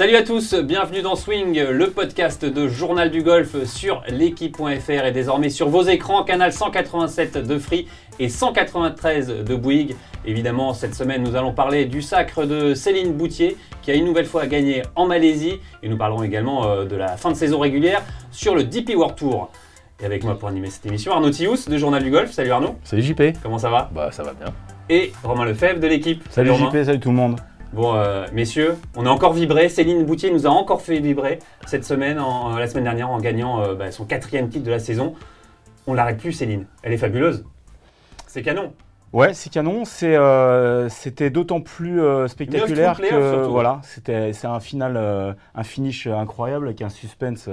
Salut à tous, bienvenue dans Swing, le podcast de Journal du Golf sur l'équipe.fr et désormais sur vos écrans, canal 187 de Free et 193 de Bouygues. Évidemment, cette semaine, nous allons parler du sacre de Céline Boutier qui a une nouvelle fois gagné en Malaisie et nous parlerons également euh, de la fin de saison régulière sur le DP World Tour. Et avec moi pour animer cette émission, Arnaud Thious de Journal du Golf. Salut Arnaud. Salut JP. Comment ça va? Bah ça va bien. Et Romain Lefebvre de l'équipe. Salut, Romain. JP, salut tout le monde. Bon, euh, messieurs, on a encore vibré. Céline Boutier nous a encore fait vibrer cette semaine, en- la semaine dernière, en gagnant euh, bah, son quatrième titre de la saison. On l'arrête plus, Céline. Elle est fabuleuse. C'est canon. Ouais, c'est canon. C'est, euh, c'était d'autant plus euh, spectaculaire que surtout. voilà, c'était, c'est un final, euh, un finish incroyable avec un suspense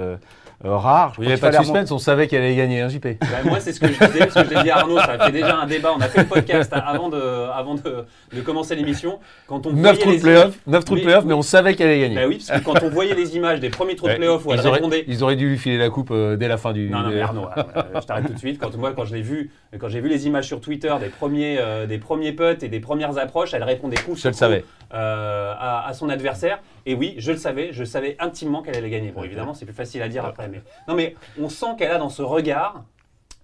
rare. Je Il n'y avait pas de suspense, on savait qu'elle allait gagner, hein, JP. Bah, moi, c'est ce que je disais, parce que je l'ai dit à Arnaud. Ça a fait déjà un débat. On a fait le podcast avant de, avant de, de commencer l'émission. Quand on 9 voyait trous de playoff, 9 trous de playoff, mais on savait qu'elle allait gagner. Bah oui, parce que quand on voyait les images des premiers trous de playoff où elle ils, auraient, répondait. ils auraient dû lui filer la coupe euh, dès la fin du. Non, non, mais Arnaud, euh, je t'arrête tout de suite. Quand, moi, quand je l'ai vu, quand j'ai vu les images sur Twitter des premiers, euh, des premiers putts et des premières approches, elle répondait coup Je sur le coup, savais. euh, à, à son adversaire. Et oui, je le savais, je savais intimement qu'elle allait gagner. Bon, évidemment, c'est plus facile à dire après. Mais... Non, mais on sent qu'elle a dans ce regard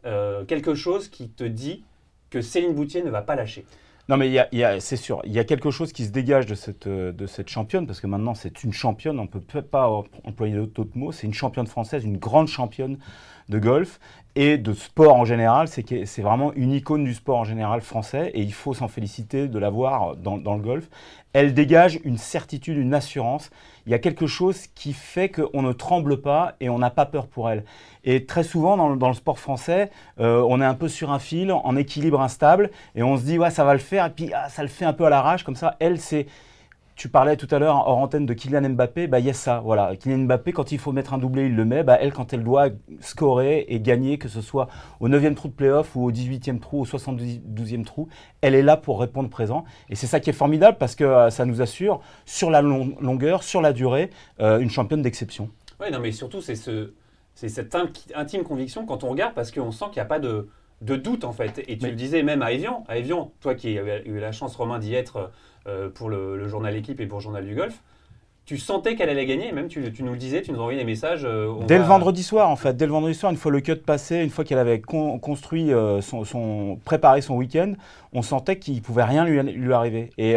euh, quelque chose qui te dit que Céline Boutier ne va pas lâcher. Non, mais y y c'est sûr, il y a quelque chose qui se dégage de cette, de cette championne, parce que maintenant c'est une championne, on ne peut peut-être pas employer d'autres mots, c'est une championne française, une grande championne de golf et de sport en général. C'est vraiment une icône du sport en général français, et il faut s'en féliciter de l'avoir dans, dans le golf. Elle dégage une certitude, une assurance. Il y a quelque chose qui fait qu'on ne tremble pas et on n'a pas peur pour elle. Et très souvent dans le, dans le sport français, euh, on est un peu sur un fil, en équilibre instable, et on se dit ouais ça va le faire, et puis ah, ça le fait un peu à l'arrache comme ça. Elle c'est tu parlais tout à l'heure hors antenne de Kylian Mbappé, bah il y a ça, voilà. Kylian Mbappé, quand il faut mettre un doublé, il le met. Bah, elle, quand elle doit scorer et gagner, que ce soit au 9e trou de playoff ou au 18e trou, au 72e trou, elle est là pour répondre présent. Et c'est ça qui est formidable parce que euh, ça nous assure, sur la long- longueur, sur la durée, euh, une championne d'exception. Oui, non, mais surtout, c'est ce, cette in- intime conviction quand on regarde, parce qu'on sent qu'il n'y a pas de, de doute, en fait. Et tu Mais- le disais même à Evian, à Evian, toi qui as eu la chance, Romain, d'y être euh, pour le, le journal Équipe et pour le journal du Golf, tu sentais qu'elle allait gagner, et même tu, tu nous le disais, tu nous envoyais des messages. euh, Dès le vendredi soir, en fait, dès le vendredi soir, une fois le cut passé, une fois qu'elle avait con- construit euh, son, son- préparé son week-end, on sentait qu'il pouvait rien lui, lui arriver. Et,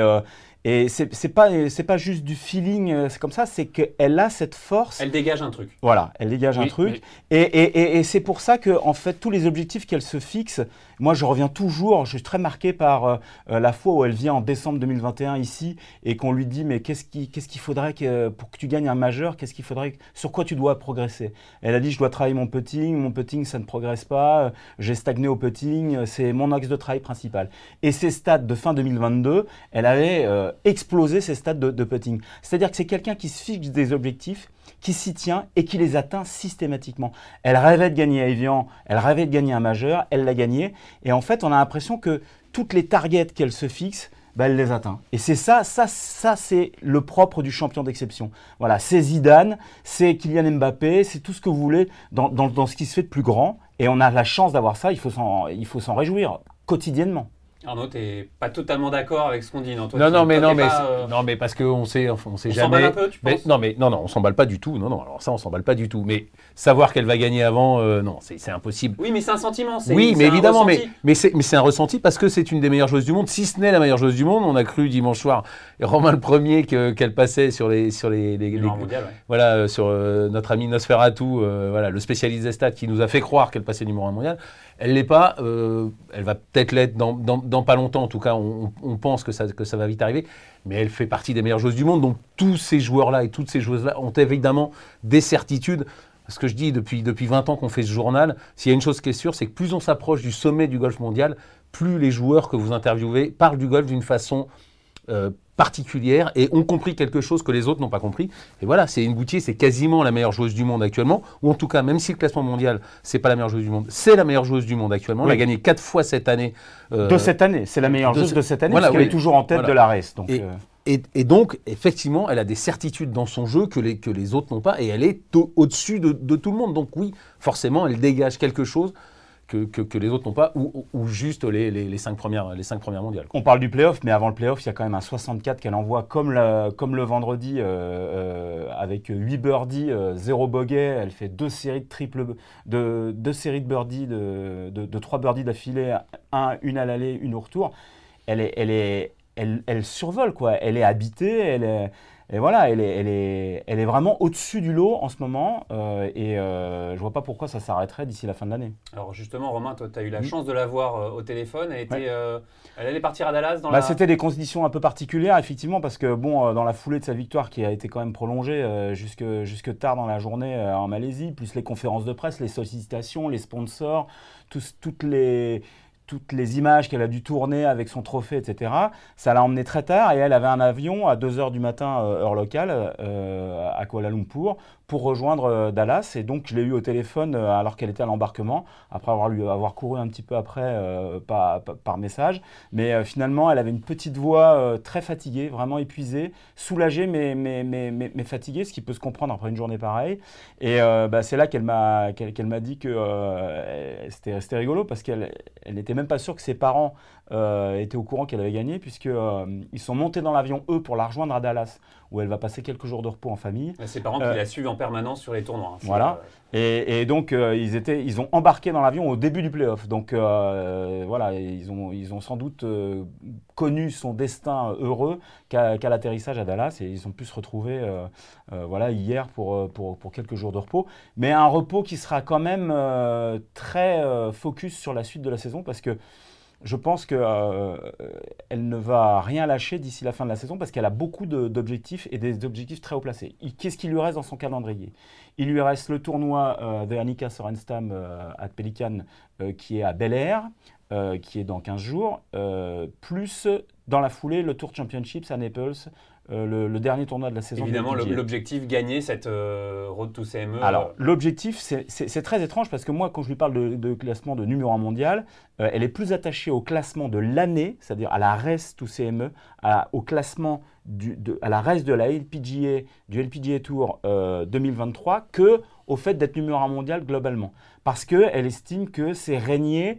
et c'est pas c'est pas juste du feeling, c'est comme ça, c'est qu'elle a cette force. Elle dégage un truc. Voilà, elle dégage un truc. et- et- et c'est pour ça que, en fait, tous les objectifs qu'elle se fixe, moi, je reviens toujours, je suis très marqué par euh, euh, la fois où elle vient en décembre 2021 ici et qu'on lui dit, mais qu'est-ce qui- qu'est-ce qu'il faudrait que, pour que tu gagnes un majeur, qu'est-ce qu'il faudrait, sur quoi tu dois progresser? Elle a dit, je dois travailler mon putting, mon putting, ça ne progresse pas, euh, j'ai stagné au putting, c'est mon axe de travail principal. Et ses stats de fin 2022, elle avait explosé ses stats de, de putting. C'est-à-dire que c'est quelqu'un qui se fixe des objectifs qui s'y tient et qui les atteint systématiquement. Elle rêvait de gagner à Evian, elle rêvait de gagner un majeur, elle l'a gagné. Et en fait, on a l'impression que toutes les targets qu'elle se fixe, bah, elle les atteint. Et c'est ça, ça, ça c'est le propre du champion d'exception. Voilà, c'est Zidane, c'est Kylian Mbappé, c'est tout ce que vous voulez dans, dans- dans ce qui se fait de plus grand. Et on a la chance d'avoir ça, il faut s'en réjouir quotidiennement. Arnaud, t'es pas totalement d'accord avec ce qu'on dit, non Toi, Non, tu- non, mais non, mais, pas, euh, non, mais parce qu'on sait, on sait On jamais. s'emballe un peu, tu Mais- penses non, mais non, non, on s'emballe pas du tout. Non, non, alors ça, on s'emballe pas du tout. Mais savoir qu'elle va gagner avant, euh, non, c'est impossible. Oui, mais c'est un sentiment. Oui, mais évidemment, mais, mais c'est mais c'est un ressenti parce que c'est une des meilleures joueuses du monde, si ce n'est la meilleure joueuse du monde. On a cru dimanche soir, Romain le premier, que- qu'elle passait sur les, sur les, les- les- mondial, ouais. voilà, euh, sur notre ami Nosferatu, voilà, le spécialiste des stats qui nous a fait croire qu'elle passait numéro 1 mondial. Elle l'est pas, euh, elle va peut-être l'être dans, pas longtemps, en tout cas, on, pense que ça, que ça va vite arriver, mais elle fait partie des meilleures joueuses du monde, donc tous ces joueurs-là et toutes ces joueuses-là ont évidemment des certitudes. Ce que je dis depuis, depuis 20 ans qu'on fait ce journal, s'il y a une chose qui est sûre, c'est que plus on s'approche du sommet du golf mondial, plus les joueurs que vous interviewez parlent du golf d'une façon euh, particulière et ont compris quelque chose que les autres n'ont pas compris. Et voilà, c'est une Boutier, c'est quasiment la meilleure joueuse du monde actuellement, ou en tout cas, même si le classement mondial, c'est pas la meilleure joueuse du monde, c'est la meilleure joueuse du monde actuellement. Elle a Oui. gagné quatre fois cette année. euh, de cette année, c'est la meilleure de joueuse ce- de cette année, Voilà, parce qu'elle oui. est toujours en tête Voilà. de la race. Donc, Et- euh, Et, et donc, effectivement, elle a des certitudes dans son jeu que les, que les autres n'ont pas, et elle est au- au-dessus de, de tout le monde. Donc oui, forcément, elle dégage quelque chose que, les autres n'ont pas, ou, juste les, les, cinq premières, les cinq premières mondiales. On parle du playoff, mais avant le playoff, il y a quand même un 64 qu'elle envoie comme, le, vendredi, euh, euh, avec 8 birdies, 0 euh, bogey. Elle fait deux séries de triple, de, deux séries de birdies, de, 3 birdies d'affilée, un, une à l'aller, une au retour. Elle survole, quoi. Elle est habitée, elle est et voilà, elle est, elle est, elle est vraiment au-dessus du lot en ce moment. Euh, et euh, je vois pas pourquoi ça s'arrêterait d'ici la fin de l'année. Alors justement, Romain, toi, tu as eu la mm. chance de la voir euh, au téléphone. Elle, était, euh, elle allait partir à Dallas dans bah, C'était des conditions un peu particulières, effectivement, parce que bon, dans la foulée de sa victoire qui a été quand même prolongée jusque, jusque tard dans la journée en Malaisie, plus les conférences de presse, les sollicitations, les sponsors, tous, toutes les toutes les images qu'elle a dû tourner avec son trophée, etc. Ça l'a emmené très tard et elle avait un avion à 2h du matin, euh, heure locale, euh, à Kuala Lumpur, pour rejoindre euh, Dallas. Et donc, je l'ai eu au téléphone alors qu'elle était à l'embarquement, après avoir, lui, avoir couru un petit peu après par, par, message. Mais finalement, elle avait une petite voix très fatiguée, vraiment épuisée, soulagée, mais, mais, mais, mais, fatiguée, ce qui peut se comprendre après une journée pareille. Et bah, c'est là qu'elle m'a qu'elle dit que c'était rigolo parce qu'elle elle était même pas sûr que ses parents euh, étaient au courant qu'elle avait gagné, puisqu'ils euh, ils sont montés dans l'avion, eux, pour la rejoindre à Dallas, où elle va passer quelques jours de repos en famille. ses parents qui euh, la suivent en permanence sur les tournois. Hein, voilà. Et, donc, ils, étaient, ils ont embarqué dans l'avion au début du playoff. Donc, voilà, ils ont, ils ont sans doute connu son destin heureux qu'à l'atterrissage à Dallas, et ils ont pu se retrouver voilà, hier pour, pour, pour, quelques jours de repos. Mais un repos qui sera quand même très focus sur la suite de la saison, parce que je pense qu'elle euh, ne va rien lâcher d'ici la fin de la saison parce qu'elle a beaucoup d'objectifs et des objectifs très haut placés. Qu'est-ce qui lui reste dans son calendrier? Il lui reste le tournoi euh, de Sorenstam euh, à Pelican qui est à Bel Air, qui est dans 15 jours, plus dans la foulée le Tour Championships à Naples euh, le, dernier tournoi de la saison. Évidemment, l'objectif, gagner cette euh, Road to CME. Alors, euh, l'objectif, c'est très étrange parce que moi, quand je lui parle de, classement de numéro 1 mondial, elle est plus attachée au classement de l'année, c'est-à-dire à la reste to CME, à, au classement du, de, à la reste de la LPGA, du LPGA Tour 2023, que au fait d'être numéro 1 mondial globalement. Parce qu'elle estime que c'est régner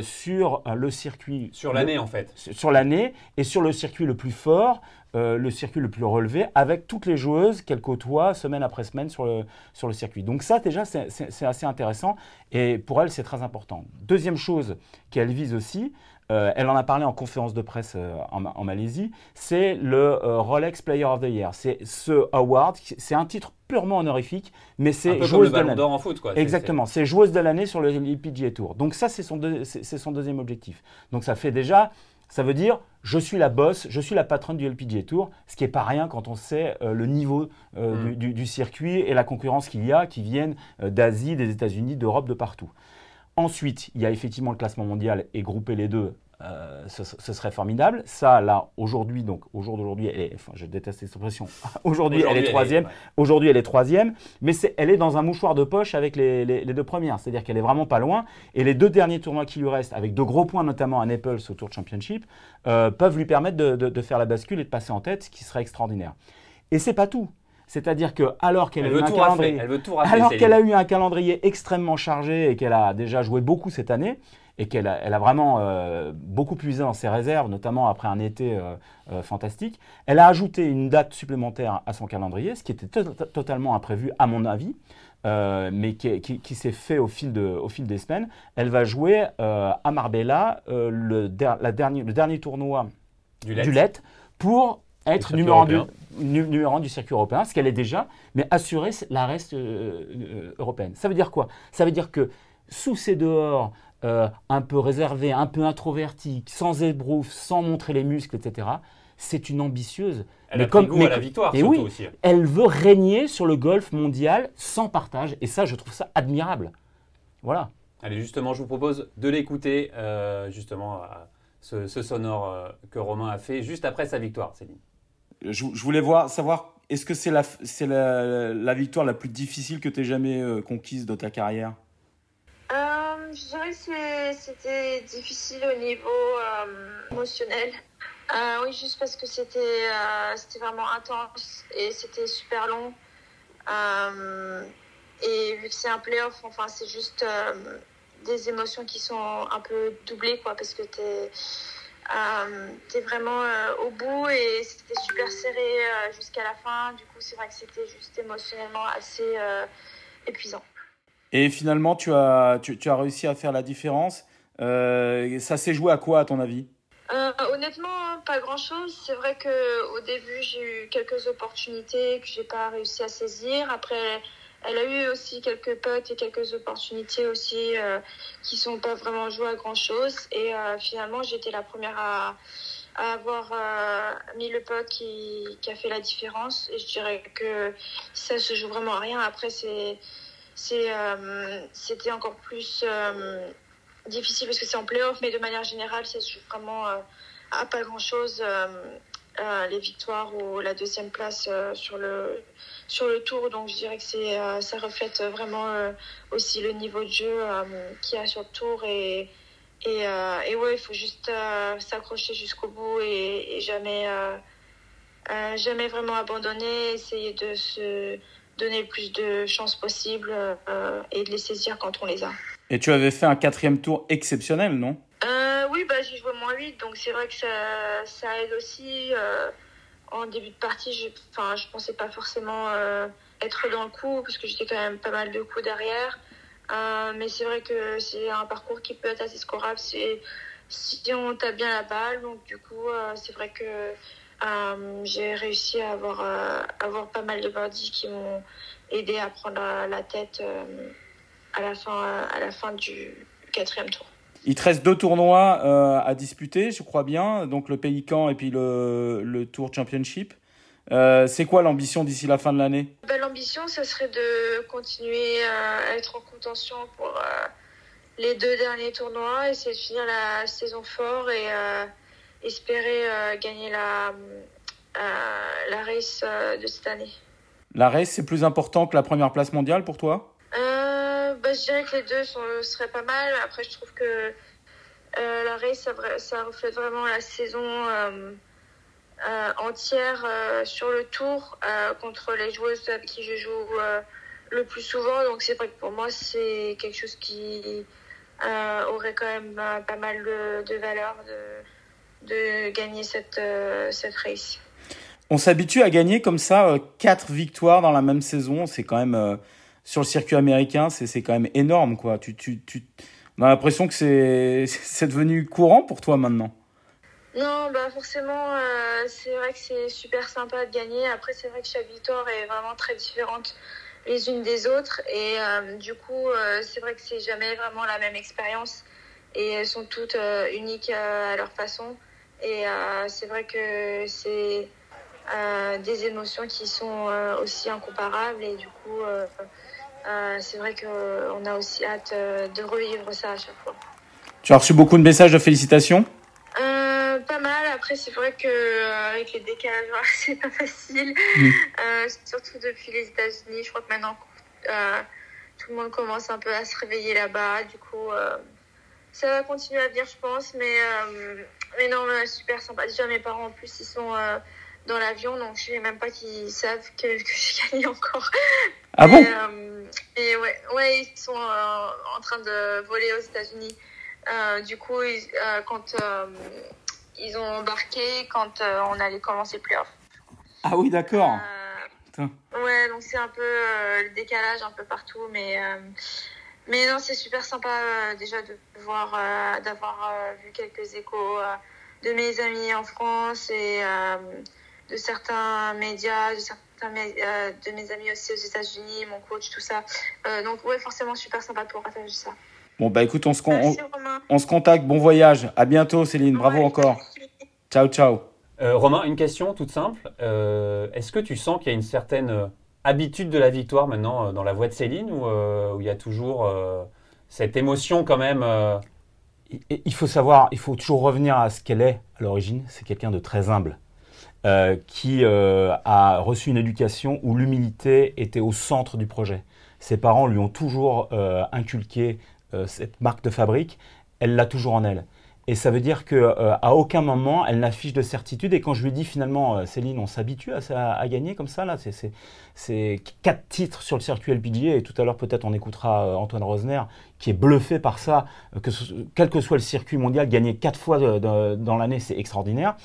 sur le circuit. Sur l'année, en fait. Sur l'année et sur le circuit le plus fort, euh, le circuit le plus relevé avec toutes les joueuses qu'elle côtoie semaine après semaine sur le, sur le circuit. Donc ça déjà c'est assez intéressant et pour elle c'est très important. Deuxième chose qu'elle vise aussi, euh, elle en a parlé en conférence de presse euh, en, Malaisie, c'est le Rolex Player of the Year. C'est ce award, c'est un titre purement honorifique, mais c'est joueuse de l'année. en foot, quoi. Exactement, c'est joueuse de l'année sur le LPGA Tour. Donc ça, c'est son, son, deuxième objectif. Donc ça fait déjà ça veut dire je suis la boss, je suis la patronne du LPGA Tour, ce qui n'est pas rien quand on sait euh, le niveau euh, mm. du, circuit et la concurrence qu'il y a, qui viennent euh, d'Asie, des États-Unis, d'Europe, de partout. Ensuite, il y a effectivement le classement mondial et grouper les deux, euh, ce, serait formidable. Ça, là, aujourd'hui, donc au jour d'aujourd'hui, enfin, je déteste cette expression. aujourd'hui, elle est troisième. Aujourd'hui, elle est troisième, mais elle est dans un mouchoir de poche avec les, deux premières. C'est-à-dire qu'elle est vraiment pas loin. Et les deux derniers tournois qui lui restent, avec de gros points, notamment à Naples au Tour Championship, euh, peuvent lui permettre de, faire la bascule et de passer en tête, ce qui serait extraordinaire. Et c'est pas tout. C'est-à-dire que alors qu'elle a eu un calendrier, alors qu'elle a eu un calendrier extrêmement chargé et qu'elle a déjà joué beaucoup cette année, et qu'elle a, elle a, vraiment euh, beaucoup puisé dans ses réserves, notamment après un été euh, euh, fantastique. Elle a ajouté une date supplémentaire à son calendrier, ce qui était totalement imprévu à mon avis, mais qui, s'est fait au fil, de, au fil, des semaines. Elle va jouer à Marbella le, la dernier, le, dernier, tournoi du LET, pour être numéro 1 du, numéro du circuit européen, ce qu'elle est déjà, mais assurer la reste européenne. Ça veut dire quoi? Ça veut dire que sous ses dehors, euh, un peu réservé, un peu introverti, sans ébrouf, sans montrer les muscles, etc. C'est une ambitieuse. Elle mais a comme, goût à la victoire, et oui, aussi. Elle veut régner sur le golf mondial sans partage. Et ça, je trouve ça admirable. Voilà. Allez, justement, je vous propose de l'écouter, euh, justement, ce, sonore euh, que Romain a fait juste après sa victoire, Céline. Je, voulais voir, savoir, est-ce que c'est la, la, la, victoire la plus difficile que tu aies jamais conquise de ta carrière? Je dirais que c'était difficile au niveau euh, émotionnel. Euh, oui, juste parce que c'était euh, vraiment intense et c'était super long. et vu que c'est un playoff, enfin, c'est juste des émotions qui sont un peu doublées, quoi, parce que tu es, es, vraiment au bout et c'était super serré jusqu'à la fin. Du coup, c'est vrai que c'était juste émotionnellement assez épuisant. Et finalement, tu as, tu, as réussi à faire la différence. ça s'est joué à quoi, à ton avis? Euh, honnêtement, pas grand-chose. C'est vrai qu'au début, j'ai eu quelques opportunités que j'ai pas réussi à saisir. Après, elle a eu aussi quelques potes et quelques opportunités aussi euh, qui sont pas vraiment jouées à grand-chose. Et euh, finalement, j'étais la première à, avoir mis le qui, qui, a fait la différence. Et je dirais que ça se joue vraiment à rien. Après, c'est c'était encore plus difficile parce que c'est en playoff, mais de manière générale, c'est vraiment euh, à pas grand-chose euh, euh, les victoires ou la deuxième place sur, le, sur le tour. Donc je dirais que c'est, ça reflète vraiment aussi le niveau de jeu qu'il y a sur le tour. Et, et, et ouais, il faut juste s'accrocher jusqu'au bout et, et jamais, jamais vraiment abandonner, essayer de se donner le plus de chances possibles et de les saisir quand on les a. Et tu avais fait un quatrième tour exceptionnel, non? Euh, Oui, bah, j'ai joué moins 8, donc c'est vrai que ça, ça aide aussi. Euh, en début de partie, je ne je pensais pas forcément euh, être dans le coup, parce que j'étais quand même pas mal de coups derrière. mais c'est vrai que c'est un parcours qui peut être assez scorable si on tape bien la balle. Donc du coup, c'est vrai que j'ai réussi à avoir, avoir pas mal de birdies qui m'ont aidé à prendre la tête à la fin, à la fin du quatrième tour. Il te reste deux tournois euh, à disputer, je crois bien, donc le Pélican et puis le, le Tour Championship. Euh, c'est quoi l'ambition d'ici la fin de l'année? Ben, L'ambition, ce serait de continuer à être en contention pour euh, les deux derniers tournois, essayer de finir la saison fort et espérer gagner la, la race de cette année. La race, c'est plus important que la première place mondiale pour toi? Bah, je dirais que les deux sont, seraient pas mal. Après, je trouve que euh, la race, ça, ça, reflète vraiment la saison euh, euh, entière sur le tour contre les joueuses avec qui je joue le plus souvent. Donc, c'est vrai que pour moi, c'est quelque chose qui aurait quand même pas mal de, valeur de, de, gagner cette, cette race. On s'habitue à gagner comme ça quatre victoires dans la même saison. C'est quand même sur le circuit américain, c'est quand même énorme, quoi. Tu, tu, tu... On a l'impression que c'est devenu courant pour toi maintenant. Non, bah forcément, euh, c'est vrai que c'est super sympa de gagner. Après, c'est vrai que chaque victoire est vraiment très différente les unes des autres. Et euh, du coup, euh, c'est vrai que c'est jamais vraiment la même expérience. Et elles sont toutes uniques à leur façon. Et c'est vrai que c'est des émotions qui sont aussi incomparables. Et du coup, euh, c'est vrai qu'on a aussi hâte euh, de revivre ça à chaque fois. Tu as reçu beaucoup de messages de félicitations? Euh, Pas mal. Après, c'est vrai qu'avec les décalages, c'est pas facile. Surtout depuis les États-Unis. Je crois que maintenant, tout le monde commence un peu à se réveiller là-bas. Du coup, ça va continuer à venir, je pense. Mais, mais non, super sympa. Déjà, mes parents, en plus, ils sont dans l'avion, donc je ne sais même pas qu'ils savent que, que j'ai gagné encore. Ah bon? Euh, Et ouais, ouais, ils sont euh, en train de voler aux États-Unis. Euh, du coup, quand ils ont embarqué, quand on allait commencer le playoff. Ah oui, d'accord. ouais, donc c'est un peu le décalage un peu partout, mais mais non, c'est super sympa déjà de voir, d'avoir vu quelques échos de mes amis en France et de certains médias, de certains euh, de mes amis aussi aux États-Unis, mon coach, tout ça. Euh, donc, ouais, forcément, super sympa pour partager ça. Bon, bah écoute, on se, on, se contacte. Bon voyage. À bientôt, Céline. Bravo encore. Ciao, ciao. Euh, Romain, une question toute simple. Est-ce que tu sens qu'il y a une certaine habitude de la victoire maintenant dans la voix de Céline ou il y a toujours cette émotion quand même Il faut savoir, il faut toujours revenir à ce qu'elle est à l'origine. C'est quelqu'un de très humble. Euh, qui euh, a reçu une éducation où l'humilité était au centre du projet. Ses parents lui ont toujours euh, inculqué cette marque de fabrique, elle l'a toujours en elle. Et ça veut dire qu'à euh, à aucun moment, elle n'affiche de certitude. Et quand je lui dis finalement, euh, Céline, on s'habitue à, gagner comme ça, là, c'est quatre titres sur le circuit LPGA. Et tout à l'heure, peut-être, on écoutera euh, Antoine Rosner, qui est bluffé par ça, que quel que soit le circuit mondial, gagner quatre fois dans l'année, c'est extraordinaire.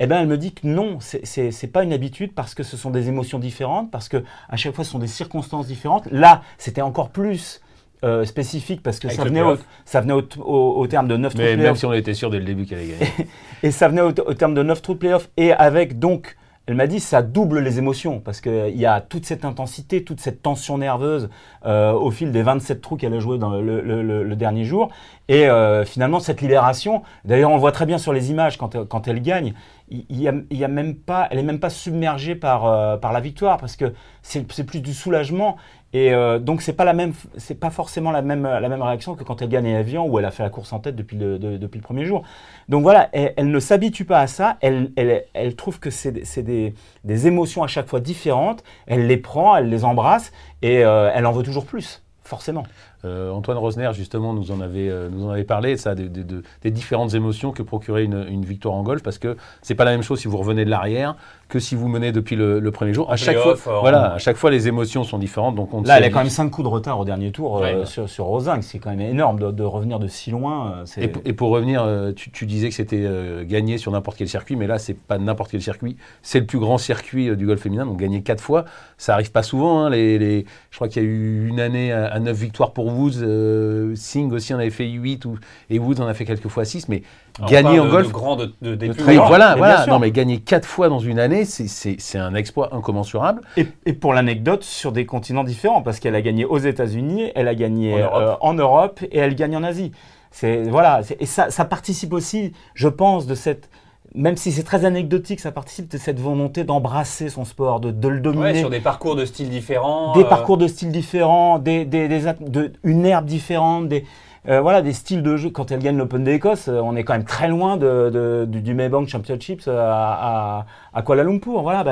Eh bien, elle me dit que non, c'est pas une habitude parce que ce sont des émotions différentes, parce que à chaque fois, ce sont des circonstances différentes. Là, c'était encore plus euh, spécifique parce que ça venait, au, ça venait, au, terme de 9 trous Même si on était sûr dès le début qu'elle allait gagner. et ça venait au, terme de 9 trous de playoff et avec donc, elle m'a dit, ça double les émotions parce qu'il y a toute cette intensité, toute cette tension nerveuse euh, au fil des 27 trous qu'elle a joué dans le, dernier jour. Et euh, finalement, cette libération, d'ailleurs, on voit très bien sur les images quand, quand elle gagne, il, y a, il a même pas, elle n'est même pas submergée par, par la victoire parce que c'est plus du soulagement et euh, donc c'est pas la même, c'est pas forcément la même réaction que quand elle gagne un avion où elle a fait la course en tête depuis le, premier jour. Donc voilà, elle, ne s'habitue pas à ça. Elle trouve que c'est des, des, émotions à chaque fois différentes. Elle les prend, elle les embrasse et euh, elle en veut toujours plus, forcément. Euh, Antoine Rosner, justement, nous en avait, euh, nous en avait parlé, ça, des, des, différentes émotions que procurait une, une, victoire en golf, parce que c'est pas la même chose si vous revenez de l'arrière que si vous menez depuis le, premier jour. À chaque, fois, voilà, à chaque fois, les émotions sont différentes. Donc on Là, elle a quand même 5 coups de retard au dernier tour euh, sur, sur Rosin, c'est quand même énorme de, de, revenir de si loin. Et, et, pour revenir, tu, tu disais que c'était gagné sur n'importe quel circuit, mais là, c'est pas n'importe quel circuit, c'est le plus grand circuit du golf féminin, donc gagner 4 fois, ça arrive pas souvent. Hein, les, les, je crois qu'il y a eu une année à, à 9 victoires pour Woods, euh, Singh aussi en avait fait 8 ou, et Woods en a fait quelques fois 6, mais gagner en golf. grand de, de, des voilà, voilà. Non, mais gagner 4 fois dans une année, c'est un exploit incommensurable. Et, et pour l'anecdote, sur des continents différents, parce qu'elle a gagné aux États-Unis, elle a gagné en Europe. Euh, en Europe. et elle gagne en Asie. C'est voilà, et ça, ça participe aussi, je pense, de cette même si c'est très anecdotique, ça participe de cette volonté d'embrasser son sport, de, de le dominer. Ouais, sur des parcours de styles différents. Des euh. parcours de styles différents, des, des, des de, une herbe différente, des, euh, voilà, des styles de jeu. Quand elle gagne l'Open d'Écosse, euh, on est quand même très loin de, du, Maybank Championships à, à, Kuala Lumpur. Voilà,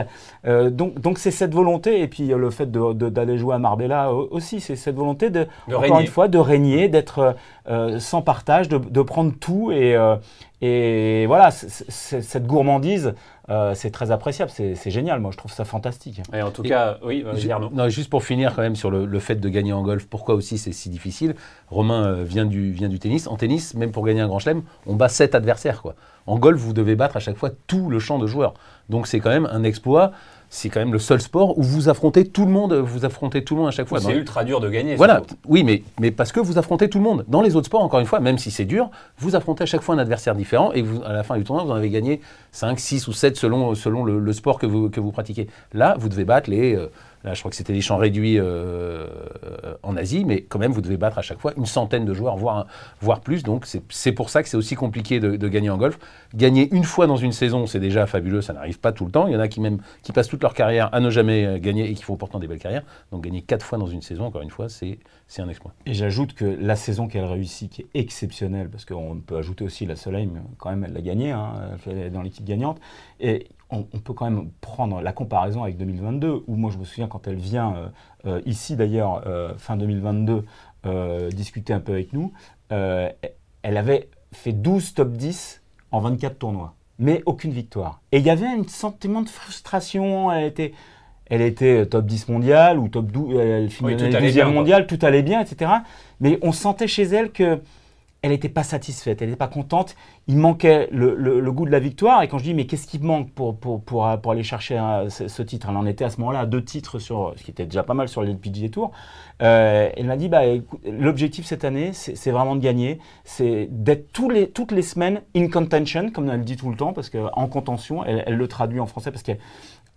ben, donc donc c'est cette volonté et puis le fait d'aller jouer à Marbella aussi, c'est cette volonté de, encore une fois de régner, d'être sans partage, de, de, prendre tout et et voilà, cette gourmandise, euh, c'est très appréciable, c'est génial, moi je trouve ça fantastique. Et en tout cas, oui, non, juste pour finir quand même sur le, fait de gagner en golf, pourquoi aussi c'est si difficile Romain euh, vient, du, vient du tennis. En tennis, même pour gagner un grand chelem, on bat sept adversaires. Quoi. En golf, vous devez battre à chaque fois tout le champ de joueurs. Donc c'est quand même un exploit c'est quand même le seul sport où vous affrontez tout le monde, vous affrontez tout le monde à chaque fois. C'est ultra dur de gagner. Voilà, oui, mais, mais parce que vous affrontez tout le monde. Dans les autres sports, encore une fois, même si c'est dur, vous affrontez à chaque fois un adversaire différent et vous, à la fin du tournoi, vous en avez gagné 5, 6 ou 7 selon, selon le, sport que vous, que vous pratiquez. Là, vous devez battre les euh, Je crois que c'était des champs réduits euh, en Asie, mais quand même, vous devez battre à chaque fois une centaine de joueurs, voire, voire plus. Donc, c'est pour ça que c'est aussi compliqué de, gagner en golf. Gagner une fois dans une saison, c'est déjà fabuleux, ça n'arrive pas tout le temps. Il y en a qui, même, qui passent toute leur carrière à ne jamais euh, gagner et qui font pourtant des belles carrières. Donc, gagner quatre fois dans une saison, encore une fois, c'est un exploit. Et j'ajoute que la saison qu'elle réussit, qui est exceptionnelle, parce qu'on peut ajouter aussi la Soleil, quand même, elle l'a gagnée, hein, dans l'équipe gagnante. Et on, peut quand même prendre la comparaison avec 2022, où moi je me souviens quand elle vient euh, euh, ici d'ailleurs, euh, fin 2022, discuter un peu avec nous, elle avait fait 12 top 10 en 24 tournois, mais aucune victoire. Et il y avait un sentiment de frustration, elle était... Elle était top 10 mondial ou top 12, elle finissait 12e mondial, tout allait bien, etc. Mais on sentait chez elle que elle n'était pas satisfaite, elle n'était pas contente. Il manquait le, goût de la victoire. Et quand je dis, mais qu'est-ce qui manque pour, pour, pour, aller chercher ce, titre? Elle en était à ce moment-là à deux titres, sur, ce qui était déjà pas mal sur les PGA Tour. Euh, elle m'a dit, bah, l'objectif cette année, c'est vraiment de gagner. C'est d'être les, toutes les semaines in contention, comme elle dit tout le temps, parce qu'en contention, elle, le traduit en français parce qu'elle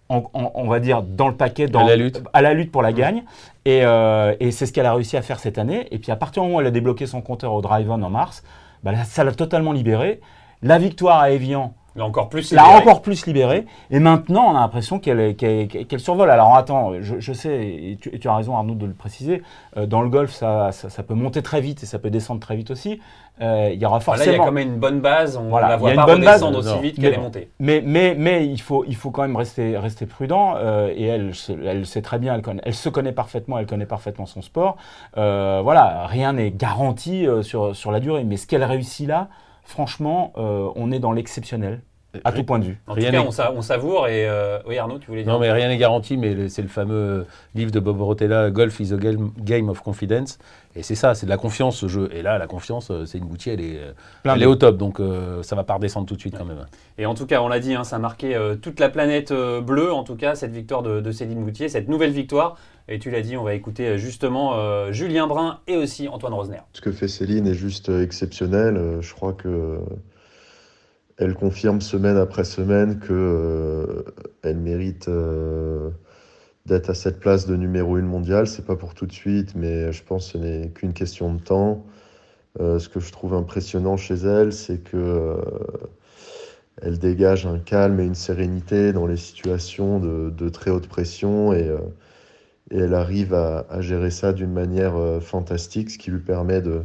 on, va dire, dans le paquet, dans, à, la lutte. pour la gagne. Euh, et, c'est ce qu'elle a réussi à faire cette année. Et puis à partir du moment où elle a débloqué son compteur au Drive-On en mars, bah, ça l'a totalement libérée. La victoire à Evian L'a encore plus libérée. encore plus libérée. Et maintenant, on a l'impression qu'elle qu'elle survole. Alors attends, je, sais, et tu, as raison Arnaud de le préciser, euh, dans le golf, ça, ça, peut monter très vite et ça peut descendre très vite aussi. Euh, il y aura forcément. Là, il y a quand même une bonne base. On ne la voit pas redescendre aussi vite qu'elle est montée. Mais, mais, mais il, faut, il faut quand même rester, rester prudent. Euh, et elle, elle sait très bien, elle, connaît, elle se connaît parfaitement, elle connaît parfaitement son sport. voilà, rien n'est garanti sur, sur la durée. Mais ce qu'elle réussit là, franchement, euh, on est dans l'exceptionnel, à tout point de vue. En Rien tout cas, n'est- on, sa- on savoure et euh, oui Arnaud, tu voulais dire Non, mais rien n'est garanti, mais c'est le fameux livre de Bob Rotella, Golf is a game, game of confidence. Et c'est ça, c'est de la confiance ce jeu. Et là, la confiance, euh, c'est une boutique, elle est, euh, Plein elle de- est au top, donc euh, ça va pas redescendre tout de suite quand même. Et en tout cas, on l'a dit, hein, ça a marqué euh, toute la planète euh, bleue, en tout cas, cette victoire de, de Céline Moutier, cette nouvelle victoire. Et tu l'as dit, on va écouter justement euh, Julien Brun et aussi Antoine Rosner. Ce que fait Céline est juste exceptionnel. Je crois que euh, elle confirme semaine après semaine que euh, elle mérite euh, d'être à cette place de numéro 1 mondial. C'est pas pour tout de suite, mais je pense que ce n'est qu'une question de temps. Euh, ce que je trouve impressionnant chez elle, c'est que euh, elle dégage un calme et une sérénité dans les situations de, très haute pression et, elle arrive à, à gérer ça d'une manière fantastique, ce qui lui permet de,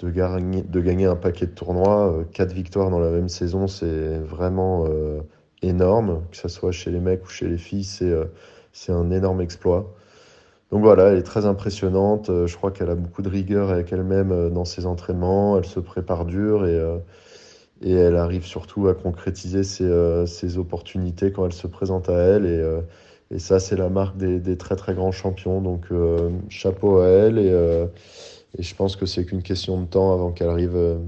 de, gagner, de gagner un paquet de tournois. Euh, Quatre victoires dans la même saison, c'est vraiment euh, énorme, que ce soit chez les mecs ou chez les filles, c'est euh, un énorme exploit. Donc voilà, elle est très impressionnante. Euh, Je crois qu'elle a beaucoup de rigueur avec elle-même dans ses entraînements. Elle se prépare dur et, et elle arrive surtout à concrétiser ses, ses opportunités quand elle se présente à elle. Et, et ça, c'est la marque des, des très très grands champions. Donc chapeau à elle. Et je pense que c'est qu'une question de temps avant qu'elle arrive euh,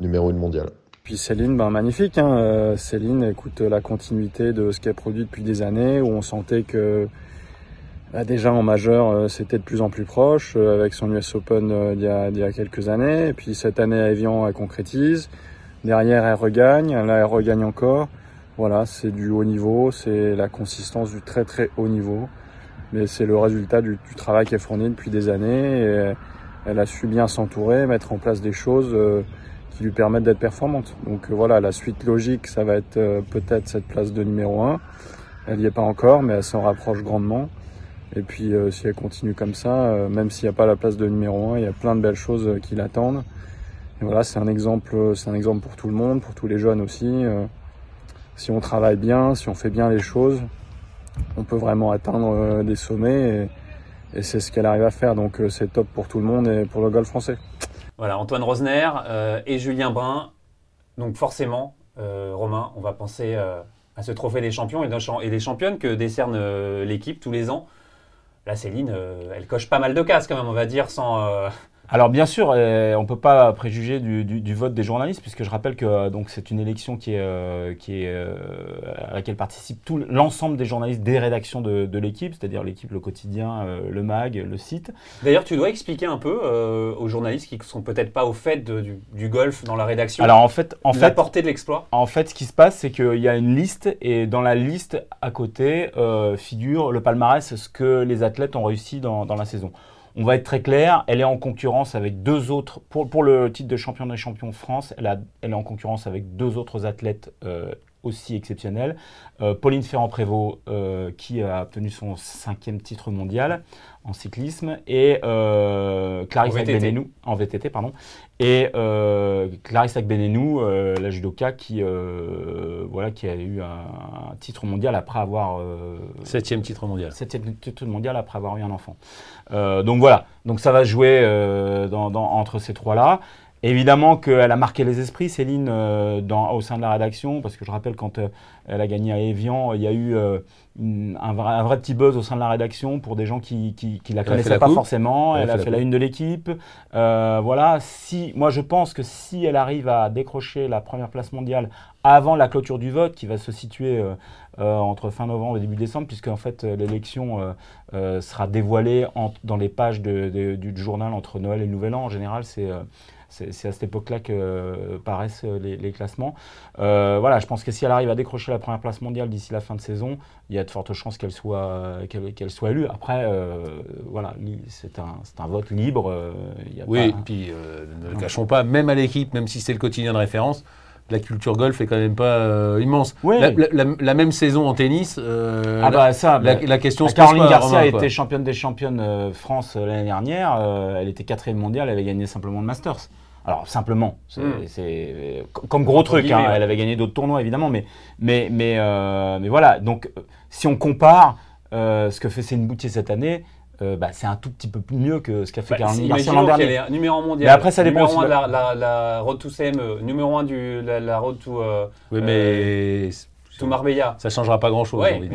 numéro 1 mondial. Puis Céline, ben magnifique. Hein. Euh, Céline, écoute la continuité de ce qu'elle produit depuis des années, où on sentait que bah, déjà en majeur, euh, c'était de plus en plus proche, euh, avec son US Open euh, d'il y, y a quelques années. Et puis cette année à Evian, elle concrétise. Derrière, elle regagne. Là, elle regagne encore. Voilà, c'est du haut niveau, c'est la consistance du très très haut niveau. Mais c'est le résultat du, travail qu'elle fournit depuis des années. Elle a su bien s'entourer, mettre en place des choses. euh, qui lui permettent d'être performante. Donc euh, voilà, la suite logique, ça va être euh, peut-être cette place de numéro 1. Elle n'y est pas encore, mais elle s'en rapproche grandement. Et puis si elle continue comme ça, même s'il n'y a pas la place de numéro 1, il y a plein de belles choses qui l'attendent. Et voilà, c'est un exemple, c'est un exemple pour tout le monde, pour tous les jeunes aussi. Si on travaille bien, si on fait bien les choses, on peut vraiment atteindre des sommets. Et, et c'est ce qu'elle arrive à faire. Donc euh, c'est top pour tout le monde et pour le golf français. Voilà, Antoine Rosner euh, et Julien Brun. Donc forcément, euh, Romain, on va penser à ce trophée des champions et, des championnes que décerne l'équipe tous les ans. Là, Céline, elle coche pas mal de cases quand même, on va dire, sans... Alors bien sûr, euh, on ne peut pas préjuger du, du- du vote des journalistes, puisque je rappelle que euh, donc c'est une élection qui est, euh, qui est euh, à laquelle participent tout l'ensemble des journalistes des rédactions de, de l'équipe, c'est-à-dire l'équipe, le quotidien, euh, le mag, le site. D'ailleurs, tu dois expliquer un peu aux journalistes qui sont peut-être pas au fait de- du, du golf dans la rédaction Alors en fait, en la fait, portée de l'exploit. En fait, ce qui se passe, c'est qu'il y a une liste et dans la liste à côté figure le palmarès, ce que les athlètes ont réussi dans, dans la saison. On va être très clair, elle est en concurrence avec deux autres, pour, le titre de champion des champions France, elle est en concurrence avec deux autres athlètes euh, aussi exceptionnels. Euh, Pauline Ferrand-Prévot, euh, qui a obtenu son cinquième titre mondial en cyclisme, et euh, Clarisse. Agbenenou, en VTT, pardon, et euh, Clarisse euh, la judoka qui, voilà, qui a eu un, un titre mondial après avoir Septième titre mondial. septième titre mondial après avoir eu un enfant. Donc voilà, donc ça va jouer dans- dans- entre ces trois-là. Évidemment qu'elle a marqué les esprits, Céline, dans- au sein de la rédaction, parce que je rappelle quand elle a gagné à Evian, il y a eu une- un, vrai, un vrai petit buzz au sein de la rédaction pour des gens qui, qui, qui la connaissaient la pas coupe. forcément. Elle a fait la fait la coupe. une de l'équipe. Euh, voilà, si, moi je pense que si elle arrive à décrocher la première place mondiale avant la clôture du vote, qui va se situer euh, euh, entre fin novembre et début décembre, puisque en fait l'élection sera dévoilée en- dans les pages de- de- du journal entre Noël et le Nouvel An. En général, c'est c'est c'est à cette époque-là que paraissent les, les classements. Euh, voilà, je pense que si elle arrive à décrocher la première place mondiale d'ici la fin de saison, il y a de fortes chances qu'elle soit, qu'elle qu'elle soit élue. Après, euh, voilà, c'est un, c'est un vote libre. euh, il y a Oui, pas- puis ne le cachons pas, même à l'équipe, même si c'est le quotidien de référence, la culture golf est quand même pas euh, immense. La, la- la- la même saison en tennis, euh, Ah la, bah ça, la- bah, la question Ah, se pose Caroline pas, Garcia Romain, était championne des championnes euh, France euh, l'année dernière. euh, elle était quatrième mondiale, elle avait gagné simplement le Masters. Alors simplement, c'est Mm. euh, comme gros truc. hein, ouais. Elle avait gagné d'autres tournois évidemment, mais mais mais mais voilà. Donc si on compare ce que fait Céline Boutier cette année. Euh, bah, c'est un tout petit peu mieux que ce qu'a fait Bah, Caroline Garcia imaginons l'an qu'elle dernier. est numéro 1 mondial. Mais après, ça dépend Numéro aussi 1 de de la, la, la Road to CME, numéro 1 du, la, la Road to, euh, Oui, mais to Marbella. ça changera pas grand-chose. Ouais, de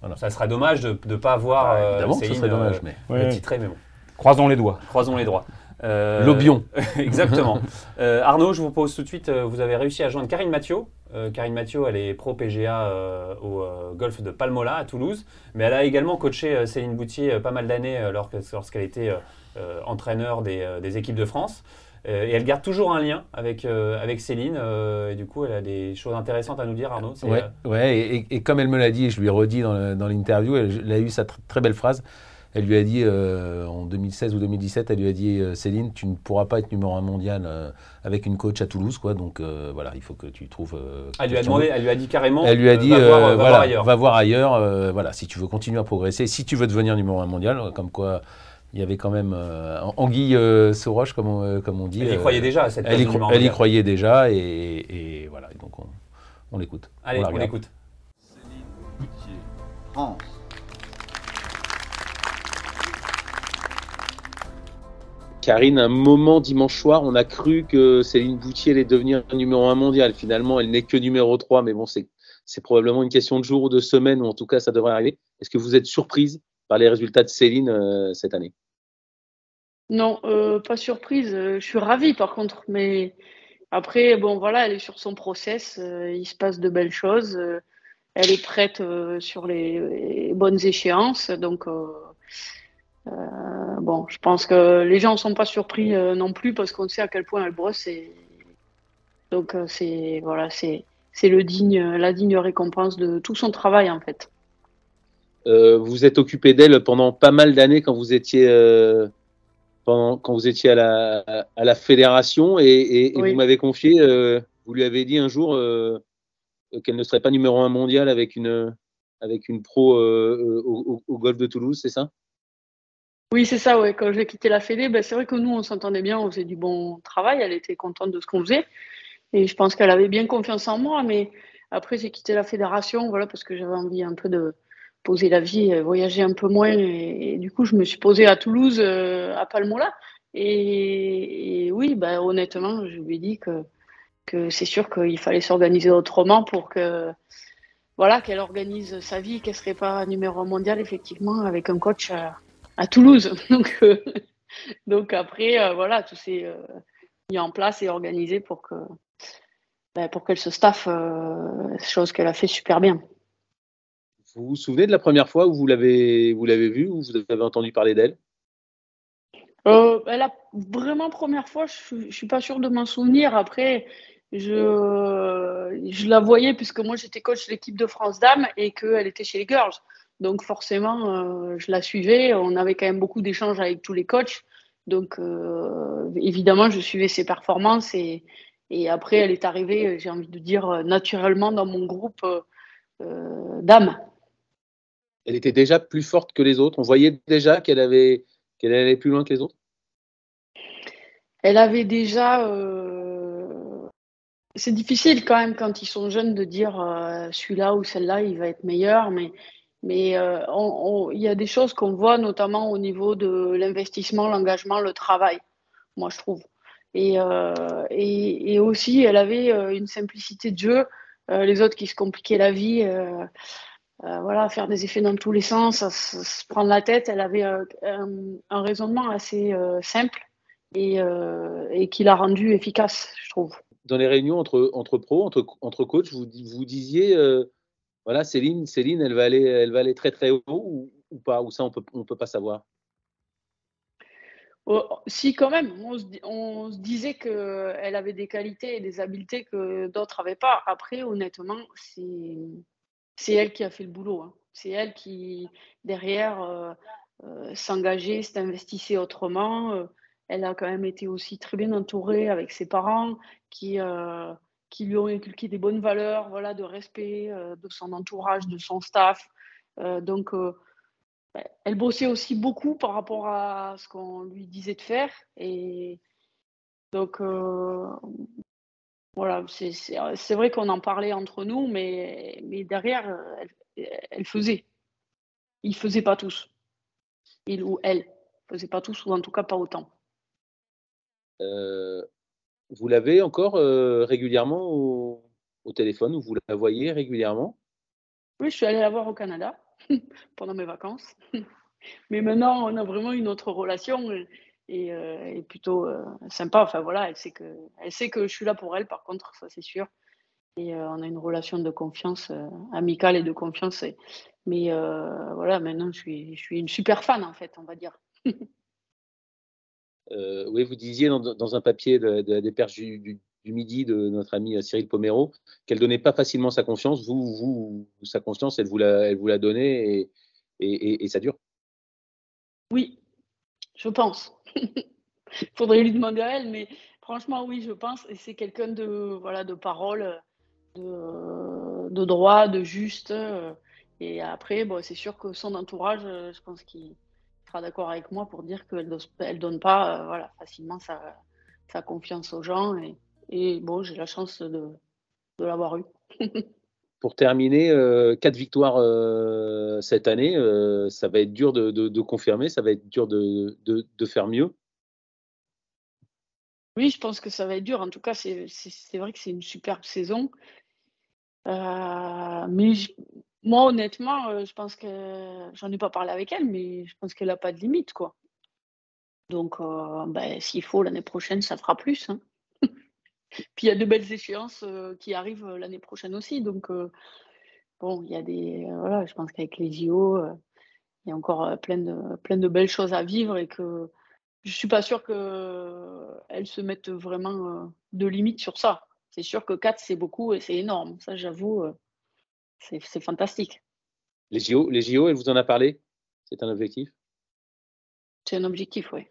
Voilà. ça serait dommage de ne pas avoir Bah, euh, évidemment serait dommage, euh, mais Ouais. titré, mais bon, Croisons les doigts. croisons les droits. Euh, Lobion. Exactement. Euh, Arnaud, je vous pose tout de suite, euh, vous avez réussi à joindre Karine Mathieu. Karine Mathieu, elle est pro PGA au golf de Palmola à Toulouse, mais elle a également coaché Céline Boutier pas mal d'années lors- lorsqu'elle était entraîneur des, des équipes de France. Euh, et elle garde toujours un lien avec, euh, avec Céline, euh, et du coup, elle a des choses intéressantes à nous dire, Arnaud. C'est, Ouais, ouais et, comme elle me l'a dit, et je lui ai redit dans, l'interview, elle, elle a eu sa tr- très belle phrase. Elle lui a dit euh, en 2016 ou 2017, elle lui a dit euh, Céline, tu ne pourras pas être numéro un mondial euh, avec une coach à Toulouse, quoi. Donc euh, voilà, il faut que tu trouves. euh, elle lui a demandé, elle lui a dit carrément. Elle lui a euh, dit va, voir, va voilà, voir ailleurs. va voir ailleurs. euh, voilà, si tu veux continuer à progresser, si tu veux devenir numéro un mondial, comme quoi il y avait quand même euh, Anguille euh, Soroche, comme on, euh, comme on dit. Elle y euh, croyait déjà à cette Elle y, cro- elle y croyait déjà et, et voilà, et donc on, on l'écoute. Allez, on l'écoute. Céline Boutier, France. Karine, un moment dimanche soir, on a cru que Céline Boutier allait devenir numéro un mondial. Finalement, elle n'est que numéro 3, mais bon, c'est, probablement une question de jour ou de semaine, ou en tout cas, ça devrait arriver. Est-ce que vous êtes surprise par les résultats de Céline euh, cette année? Non, euh, pas surprise. euh, Je suis ravie par contre, mais après, bon voilà, elle est sur son process. il se passe de belles choses. elle est prête sur les, bonnes échéances. Donc, euh, bon, je pense que les gens ne sont pas surpris euh, non plus parce qu'on sait à quel point elle brosse. Et... Donc, euh, c'est voilà, c'est le digne, la digne récompense de tout son travail en fait. Vous êtes occupé d'elle pendant pas mal d'années quand vous étiez, pendant, quand vous étiez à la, à la fédération et, et- et Oui. vous m'avez confié, vous lui avez dit un jour qu'elle ne serait pas numéro un mondial avec une, avec une pro au, au- au golf de Toulouse, c'est ça? Oui, c'est ça, ouais. Quand j'ai quitté la Fédé, ben, c'est vrai que nous, on s'entendait bien, on faisait du bon travail, elle était contente de ce qu'on faisait. Et je pense qu'elle avait bien confiance en moi, mais après, j'ai quitté la fédération, voilà, parce que j'avais envie un peu de poser la vie, euh, voyager un peu moins. Et, du coup, je me suis posée à Toulouse, euh, à Palmola. Et, oui, ben, honnêtement, je lui ai dit que, c'est sûr qu'il fallait s'organiser autrement pour que, voilà, qu'elle organise sa vie, qu'elle serait pas numéro mondial, effectivement, avec un coach à, à Toulouse. Donc, euh, donc après, euh, voilà, tout s'est euh, mis en place et organisé pour que ben, pour qu'elle se staffe, chose qu'elle a fait super bien. Vous vous souvenez de la première fois où vous l'avez, vous l'avez vue, où vous avez entendu parler d'elle? Euh, la vraiment première fois, je suis, je suis pas sûre de m'en souvenir. Après, je, je la voyais puisque moi j'étais coach de l'équipe de France Dames et qu'elle était chez les Girls. Donc forcément, euh, je la suivais. On avait quand même beaucoup d'échanges avec tous les coachs. Donc euh, évidemment, je suivais ses performances et, et après, elle est arrivée, j'ai envie de dire, euh, naturellement dans mon groupe euh, euh, dames. Elle était déjà plus forte que les autres. On voyait déjà qu'elle avait, qu'elle allait plus loin que les autres. Elle avait déjà. euh, C'est difficile quand même quand ils sont jeunes de dire euh, celui-là ou celle-là, il va être meilleur, mais mais euh, il y a des choses qu'on voit notamment au niveau de l'investissement, l'engagement, le travail. Moi, je trouve. Et, euh, et, aussi, elle avait euh, une simplicité de jeu. Les autres qui se compliquaient la vie, voilà, faire des effets dans tous les sens, se, prendre la tête. Elle avait un, raisonnement assez simple et, et qui l'a rendu efficace, je trouve. Dans les réunions entre, entre pros, entre, entre coachs, vous, vous disiez, voilà, Céline, Céline, elle va aller, elle va aller très très haut ou, pas, ou ça on peut, on peut pas savoir? Oh, si, quand même, on se, on se disait qu'elle avait des qualités et des habiletés que d'autres n'avaient pas. Après, honnêtement, c'est c'est elle qui a fait le boulot. hein. C'est elle qui, derrière, euh, euh, s'engageait, s'investissait autrement. Euh, elle a quand même été aussi très bien entourée avec ses parents qui, euh, qui lui ont inculqué des bonnes valeurs, voilà, de respect euh, de son entourage, de son staff. Euh, donc, euh, ben, elle bossait aussi beaucoup par rapport à ce qu'on lui disait de faire. Et donc, voilà, c'est vrai qu'on en parlait entre nous, mais, derrière, elle, elle faisait. Ils ne faisaient pas tous. il ou elle. Faisait pas tous, ou en tout cas pas autant. Vous l'avez encore euh, régulièrement au, téléphone ou vous la voyez régulièrement? Oui, je suis allée la voir au Canada pendant mes vacances. Mais maintenant, on a vraiment une autre relation et, euh, plutôt euh, sympa. Enfin voilà, elle sait, que, je suis là pour elle, par contre, ça c'est sûr. Et on a une relation de confiance amicale et de confiance. mais voilà, maintenant, je suis une super fan, en fait, on va dire. oui, vous disiez dans, un papier de, des perches du, midi de notre ami Cyril Pomero qu'elle donnait pas facilement sa confiance. Vous, sa confiance, elle vous l'a, elle vous l'a donnée et, ça dure. Oui, je pense. Il faudrait lui demander à elle, mais franchement, oui, je pense. Et c'est quelqu'un de, voilà, de parole, de, droit, de juste. Et après, c'est sûr que son entourage, je pense qu'il sera d'accord avec moi pour dire qu'elle ne donne pas voilà, facilement sa, confiance aux gens. Et, et bon, j'ai la chance de, de l'avoir eu. pour terminer, euh, quatre victoires euh, cette année, euh, ça va être dur de, confirmer, ça va être dur de, faire mieux. Oui, je pense que ça va être dur. En tout cas, c'est vrai que c'est une superbe saison. mais moi, honnêtement, je pense que j'en ai pas parlé avec elle, mais je pense qu'elle n'a pas de limite, quoi. Donc, ben, s'il faut l'année prochaine, ça fera plus. Hein. Puis il y a de belles échéances euh, qui arrivent euh, l'année prochaine aussi. Donc, euh, bon, il y a des. voilà, je pense qu'avec les JO, il y a encore plein de, plein de belles choses à vivre et que je ne suis pas sûre qu'elles se mettent vraiment de limites sur ça. C'est sûr que 4, c'est beaucoup et c'est énorme. Ça, j'avoue, c'est fantastique. Les JO, les JO, elle vous en a parlé? C'est un objectif? C'est un objectif, oui.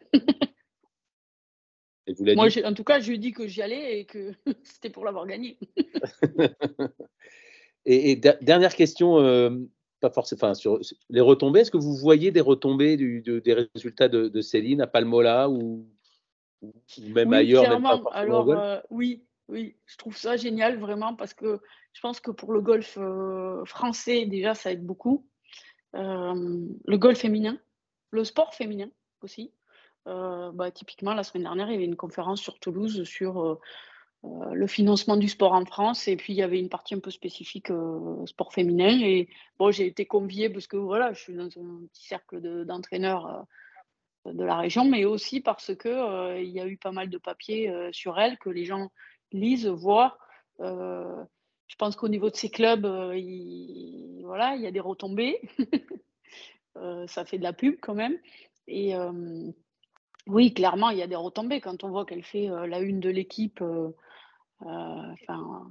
Moi, en tout cas, je lui ai dit que j'y allais et que c'était pour l'avoir gagné. et, dernière question, euh, pas forcément, sur les retombées. Est-ce que vous voyez des retombées des résultats de, Céline à Palmola ou, même ailleurs Alors, euh, oui, oui, je trouve ça génial vraiment parce que je pense que pour le golf euh, français, déjà, ça aide beaucoup. le golf féminin, le sport féminin aussi. Euh, bah, typiquement, la semaine dernière, il y avait une conférence sur Toulouse sur euh, euh, le financement du sport en France. Et puis, il y avait une partie un peu spécifique sport féminin. Et bon, j'ai été conviée parce que voilà, je suis dans un petit cercle d'entraîneurs de la région, mais aussi parce que il y a eu pas mal de papiers sur elle que les gens lisent, voient. je pense qu'au niveau de ces clubs, il, voilà, il y a des retombées. ça fait de la pub quand même. Et, oui, clairement, il y a des retombées quand on voit qu'elle fait euh, la une de l'équipe, euh, euh, enfin,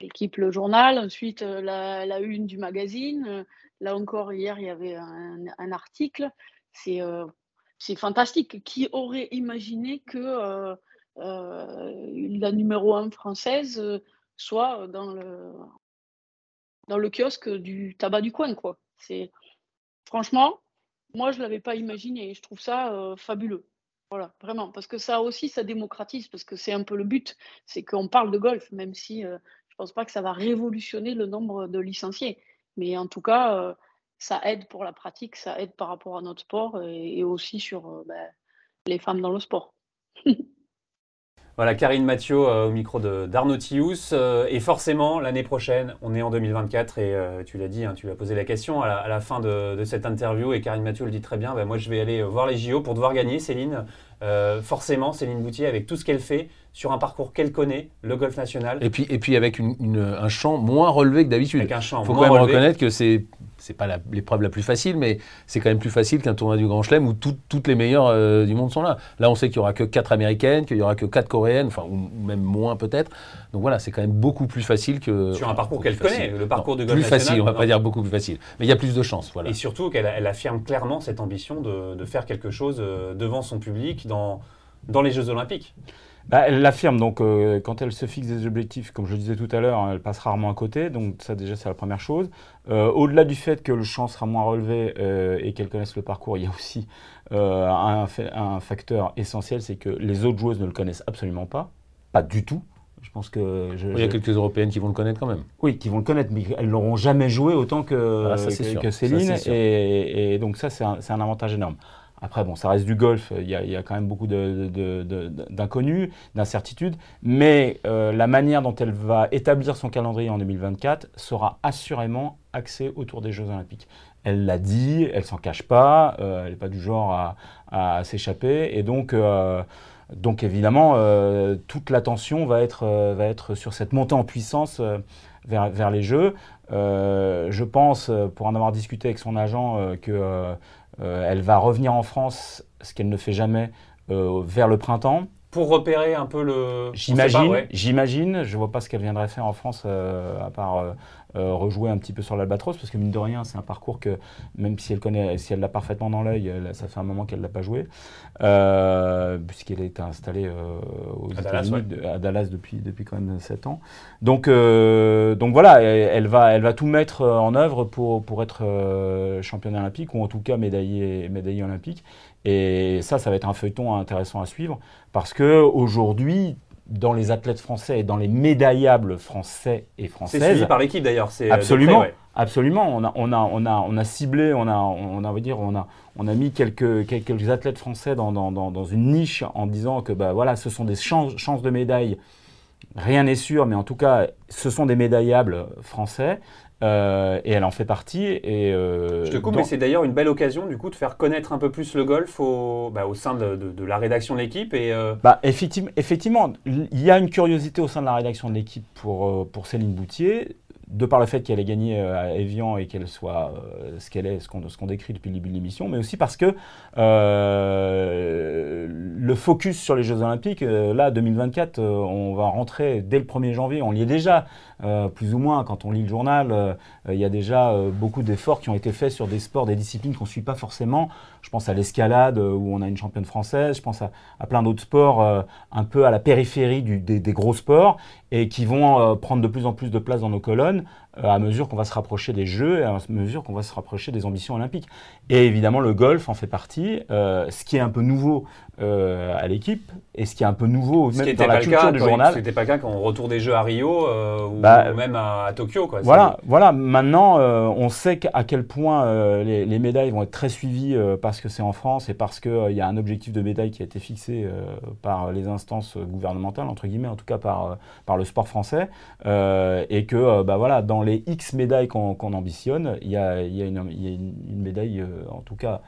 l'équipe, le journal, ensuite la, une du magazine. Là encore, hier, il y avait un, article. C'est fantastique. Qui aurait imaginé que la numéro 1 française soit dans le, dans le kiosque du tabac du coin, quoi. Franchement, moi, je ne l'avais pas imaginé et je trouve ça fabuleux. Voilà, vraiment, parce que ça aussi, ça démocratise, parce que c'est un peu le but, c'est qu'on parle de golf, même si je ne pense pas que ça va révolutionner le nombre de licenciés. Mais en tout cas, ça aide pour la pratique, ça aide par rapport à notre sport et, aussi sur ben, les femmes dans le sport. Voilà, Karine Mathieu euh, au micro d'Arnaud Tius. Euh, et forcément, l'année prochaine, on est en 2024 et euh, tu l'as dit, hein, tu as posé la question à la, fin de, cette interview et Karine Mathieu le dit très bien. Ben, moi, je vais aller voir les JO pour devoir gagner, Céline. forcément, Céline Boutier, avec tout ce qu'elle fait sur un parcours qu'elle connaît, le golf national. Et puis, et puis avec un champ moins relevé que d'habitude. Il faut quand même reconnaître que c'est c'est pas l'épreuve la, plus facile, mais c'est quand même plus facile qu'un tournoi du Grand Chelem où toutes les meilleures euh, du monde sont là. Là, on sait qu'il y aura que 4 américaines, qu'il y aura que 4 coréennes, enfin, ou même moins peut-être. Donc voilà, c'est quand même beaucoup plus facile que. Sur un parcours qu'elle connaît, le parcours de golf Plus facile, on va pas dire beaucoup plus facile. Mais il y a plus de chances. Voilà. Et surtout qu'elle elle affirme clairement cette ambition de, de faire quelque chose euh, devant son public dans, dans les Jeux Olympiques. Bah, elle l'affirme, donc euh, quand elle se fixe des objectifs, comme je le disais tout à l'heure, elle passe rarement à côté, donc ça déjà c'est la première chose. Euh, au-delà du fait que le champ sera moins relevé euh, et qu'elle connaisse le parcours, il y a aussi un, un, facteur essentiel, c'est que les autres joueuses ne le connaissent absolument pas, pas du tout. Je pense que je- Il y a quelques Européennes qui vont le connaître quand même. oui, qui vont le connaître, mais elles l'auront jamais joué autant que, Ah, ça, que- que Céline. et, et donc ça, c'est un, c'est un avantage énorme. Après, bon, ça reste du golf. Il y a, quand même beaucoup d'inconnus, d'incertitudes. Mais euh, la manière dont elle va établir son calendrier en 2024 sera assurément axée autour des Jeux Olympiques. Elle l'a dit, elle s'en cache pas. euh, elle n'est pas du genre à, s'échapper. Et donc, euh, donc évidemment, toute l'attention va être, va être sur cette montée en puissance vers, vers les Jeux. Je pense, pour en avoir discuté avec son agent, que elle va revenir en France, ce qu'elle ne fait jamais, euh, vers le printemps. Pour repérer un peu le. J'imagine, ouais. j'imagine. Je vois pas ce qu'elle viendrait faire en France euh, à part euh, rejouer un petit peu sur l'Albatros, parce que mine de rien, c'est un parcours que même si elle connaît, si elle l'a parfaitement dans l'œil, ça fait un moment qu'elle l'a pas joué, euh, puisqu'elle est installée euh, aux À Dallas, de- à Dallas depuis depuis quand même 7 ans. Donc donc voilà, elle, va elle va tout mettre en œuvre pour pour être championne olympique ou en tout cas médaillée médaillée olympique. Et ça, ça va être un feuilleton intéressant à suivre parce que aujourd'hui, dans les athlètes français et dans les médaillables français et C'est françaises, suivi par l'équipe d'ailleurs. c'est, euh, absolument, près, ouais. absolument, on a, on a, on a, on a ciblé, on a, on a, on va dire, on a, on a mis quelques, quelques athlètes français dans, dans, dans, dans une niche en disant que bah voilà, ce sont des chances, chances de médailles. Rien n'est sûr, mais en tout cas, ce sont des médaillables français. Euh, et elle en fait partie. Et, euh, Je te coupe, dans- mais c'est d'ailleurs une belle occasion du coup de faire connaître un peu plus le golf au, bah, au sein de, de- de la rédaction de l'équipe. Et euh, Bah, effectivement, effectivement, il y a une curiosité au sein de la rédaction de l'équipe pour, pour Céline Boutier, de par le fait qu'elle ait gagné à Evian et qu'elle soit ce qu'elle est, ce qu'on décrit depuis le début de l'émission, mais aussi parce que le focus sur les Jeux Olympiques, là, 2024, euh, on va rentrer dès le 1er janvier, on y est déjà, euh, plus ou moins, quand on lit le journal, euh, il y a déjà euh, beaucoup d'efforts qui ont été faits sur des sports, des disciplines qu'on ne suit pas forcément. Je pense à l'escalade, où on a une championne française, je pense à, plein d'autres sports un peu à la périphérie des, gros sports et qui vont prendre de plus en plus de place dans nos colonnes à mesure qu'on va se rapprocher des Jeux et à mesure qu'on va se rapprocher des ambitions olympiques. Et évidemment, le golf en fait partie, ce qui est un peu nouveau euh, à l'équipe et ce qui est un peu nouveau ce qui même n'était dans la pas, le culture cas, du quand- journal. c'était pas le cas quand on retourne des Jeux à Rio euh, ou, Bah, ou même à, à Tokyo. Quoi. Voilà, voilà. Maintenant, euh, on sait à quel point les, les médailles vont être très suivies parce que c'est en France et parce qu'il y a un objectif de médaille qui a été fixé par les instances gouvernementales, entre guillemets, en tout cas par, par le sport français. Et que, bah, voilà, dans les X médailles qu'on ambitionne, il y a, il y a une, il y a une- une médaille, en tout cas,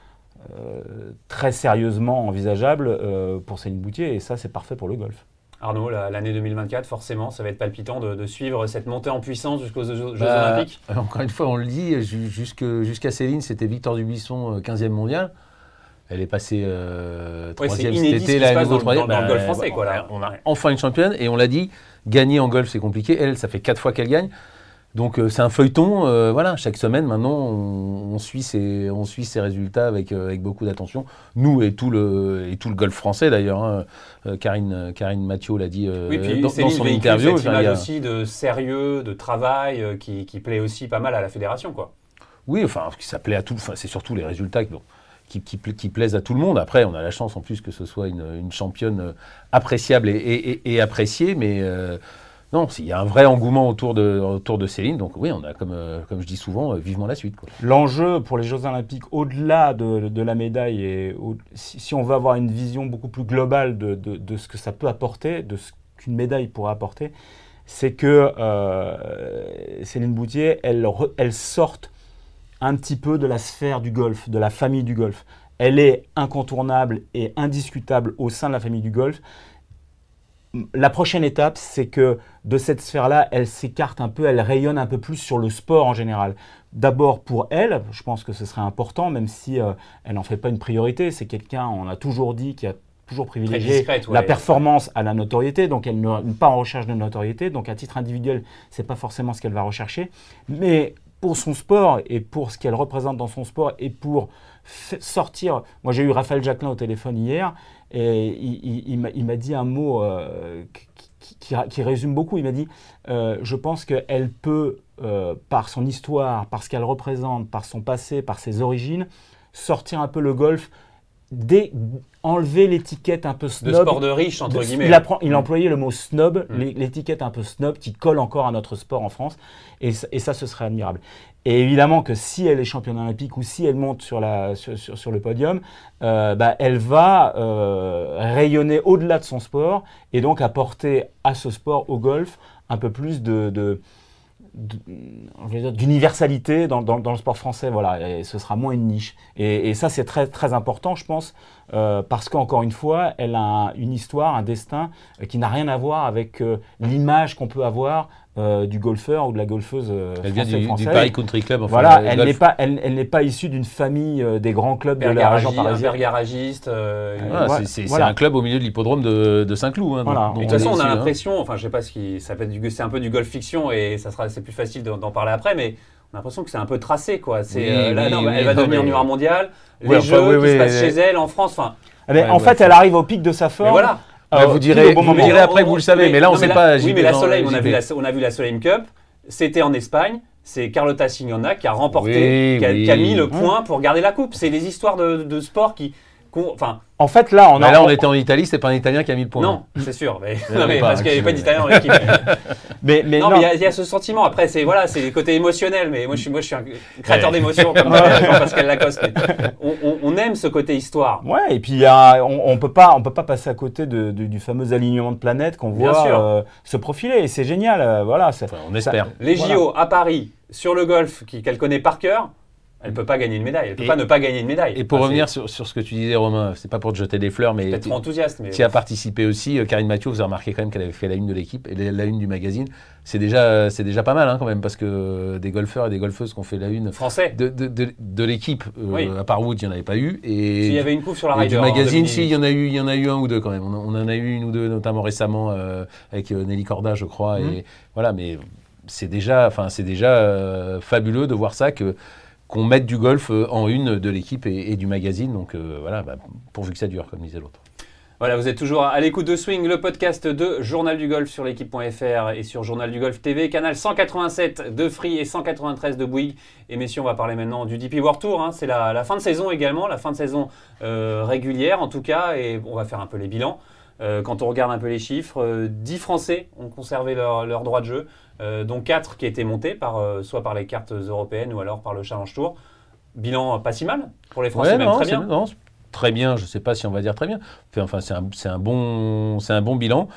très sérieusement envisageable euh, pour Céline Boutier. Et ça, c'est parfait pour le golf. Arnaud, la- l'année 2024, forcément, ça va être palpitant de, de suivre cette montée en puissance jusqu'aux Jeux, Bah, Olympiques. Encore une fois, on le dit, jusqu'à Céline, c'était Victor Dubuisson, euh, 15e mondial. Elle est passée euh, Ouais, c'est troisième inédit cet été, là, passe nouveau dans le- dans- troisième. dans le golf français, bah, quoi, là. On a Ouais. enfin une championne et on l'a dit, gagner en golf c'est compliqué. Elle, ça fait quatre fois qu'elle gagne. Donc euh, c'est un feuilleton, euh, voilà, chaque semaine maintenant on, on suit ses, on suit ses résultats avec, euh, avec beaucoup d'attention. Nous et tout le, et tout le golf français d'ailleurs, hein. Karine, Karine Mathieu l'a dit Oui, puis dans, son interview. cette image il y a- aussi de sérieux, de travail, qui, qui plaît aussi pas mal à la fédération. Quoi. Oui, enfin, ça plaît à tout. Enfin, c'est surtout les résultats qui, bon, qui, qui qui plaisent à tout le monde. Après, on a la chance en plus que ce soit une, une championne appréciable et, et- et- et appréciée, mais non, il y a un vrai engouement autour de, autour Céline. Donc oui, on a, comme, euh, je dis souvent, euh, vivement la suite. L'enjeu pour les Jeux Olympiques, au-delà de, de la médaille, et si, on veut avoir une vision beaucoup plus globale de, ce que ça peut apporter, de ce qu'une médaille pourrait apporter, c'est que euh, Céline Boutier, elle, elle sorte un petit peu de la sphère du golf, de la famille du golf. Elle est incontournable et indiscutable au sein de la famille du golf. La prochaine étape, c'est que de cette sphère-là, elle s'écarte un peu, elle rayonne un peu plus sur le sport en général. D'abord pour elle, je pense que ce serait important, même si euh, elle n'en fait pas une priorité. C'est quelqu'un, on a toujours dit, qui a toujours privilégié discrète, ouais. la performance à la notoriété, donc elle n'est pas en recherche de notoriété. Donc à titre individuel, c'est pas forcément ce qu'elle va rechercher, mais pour son sport et pour ce qu'elle représente dans son sport et pour sortir. Moi, j'ai eu Raphaël Jacquelin au téléphone hier et il, m'a- dit un mot euh, qui résume beaucoup. Il m'a dit euh, Je pense qu'elle peut, euh, par son histoire, par ce qu'elle représente, par son passé, par ses origines, sortir un peu le golf dé- enlever l'étiquette un peu De snob. sport de riche, entre de- guillemets. Il, appre- il a employé le mot snob, Mm. l'é- l'étiquette un peu snob qui colle encore à notre sport en France. Et, ça- et ça, ce serait admirable. Et évidemment que si elle est championne olympique ou si elle monte sur, la, sur, sur- sur le podium, euh, bah, elle va euh, rayonner au-delà de son sport et donc apporter à ce sport, au golf, un peu plus de, de- d'universalité dans, dans- le sport français. Voilà, et ce sera moins une niche. Et, et ça, c'est très, très important, je pense, euh, parce qu'encore une fois, elle a un- une histoire, un destin euh, qui n'a rien à voir avec euh, l'image qu'on peut avoir euh, du golfeur ou de la golfeuse euh, Elle vient du, du. Paris Country Club. Enfin, Voilà, le elle n'est pas, elle, elle n'est pas issue d'une famille euh, des grands clubs de Père la région parisienne. garagiste. euh, une- Voilà, Ouais, c'est- voilà. un club au milieu de l'hippodrome de, de Saint-Cloud. hein, Voilà. de toute façon, on a hein. l'impression, enfin, je sais pas ce qui, ça peut être du, c'est un peu du golf fiction et ça sera, c'est plus facile d'en parler après, mais on a l'impression que c'est un peu tracé, quoi. C'est, Oui, euh, là, oui, non, mais oui, elle va devenir mais- numéro mondial. Les jeux oui, qui oui, se passent oui. chez elle en France, enfin, Eh ben, Ouais, en ouais, fait, elle arrive au pic de sa forme. mais voilà. Bah, euh, vous direz, bon vous moment. direz après, vous le savez, mais là, on non, sait la- pas. Oui, mais la Soleil, on a vu la, on a vu la Soleil Cup. C'était en Espagne. C'est Carlota Signona qui a remporté, Oui, qui, a, oui. qui a mis le point pour garder la coupe. C'est des histoires de, de sport qui, enfin, En fait, là, on Bah a. là, on était en Italie, c'est pas un Italien qui a mis le point. non, c'est sûr, mais, non, mais parce qu'il n'y avait pas d'Italien dans l'équipe. Mais, mais non, non, mais il y a- il y, a ce sentiment. Après, c'est voilà, c'est le côté émotionnel. Mais moi, je suis, moi, je suis un créateur d'émotions comme Jean-Pascal Lacoste. on, on- on aime ce côté histoire. Ouais, et puis il y a- on, on peut pas, on peut pas passer à côté de- de- du fameux alignement de planètes qu'on voit euh, se profiler. Et c'est génial, euh, voilà. Enfin, on espère. Les Voilà. JO à Paris sur le golf, qui- qu'elle connaît par cœur, elle peut pas gagner une médaille. Elle peut Et- pas ne pas gagner une médaille. Et pour Enfin, revenir sur, sur ce que tu disais, Romain, c'est pas pour te jeter des fleurs, mais peut-être enthousiaste, mais qui a participé aussi. euh, Karine Mathieu, vous avez remarqué quand même qu'elle avait fait la une de l'équipe et la la une du magazine. C'est déjà, c'est déjà pas mal hein, quand même, parce que des golfeurs et des golfeuses qui ont fait la une français. de, de, de- de l'équipe, euh, Oui. à part Wood, il n'y en avait pas eu. Et, S'il y avait une coupe sur la Ryder. du en magazine, 2018. si, il y en a eu, il y en a eu un ou deux quand même. On, en- on en a eu une ou deux, notamment récemment euh, avec Nelly Corda, je crois. Mhm. Et voilà, mais c'est déjà, enfin, c'est déjà euh, fabuleux de voir ça que qu'on mette du golf euh, en une de l'équipe et, du magazine. Donc euh, voilà, bah, pourvu que ça dure, comme disait l'autre. Voilà, vous êtes toujours à l'écoute de Swing, le podcast de Journal du Golf sur l'équipe.fr et sur Journal du Golf TV, canal 187 de Free et 193 de Bouygues. Et messieurs, on va parler maintenant du DP World Tour. hein. C'est la, la fin de saison également, la fin de saison euh, régulière en tout cas, et on va faire un peu les bilans. Euh, quand on regarde un peu les chiffres, euh, 10 Français ont conservé leur, leur droit de jeu, euh, dont 4 qui étaient montés par, euh, soit par les cartes européennes ou alors par le Challenge Tour. Bilan pas si mal pour les Français, Ouais, même non, très bien. non, très bien, je ne sais pas si on va dire très bien. Enfin, c'est un, un bon, un bon bilan.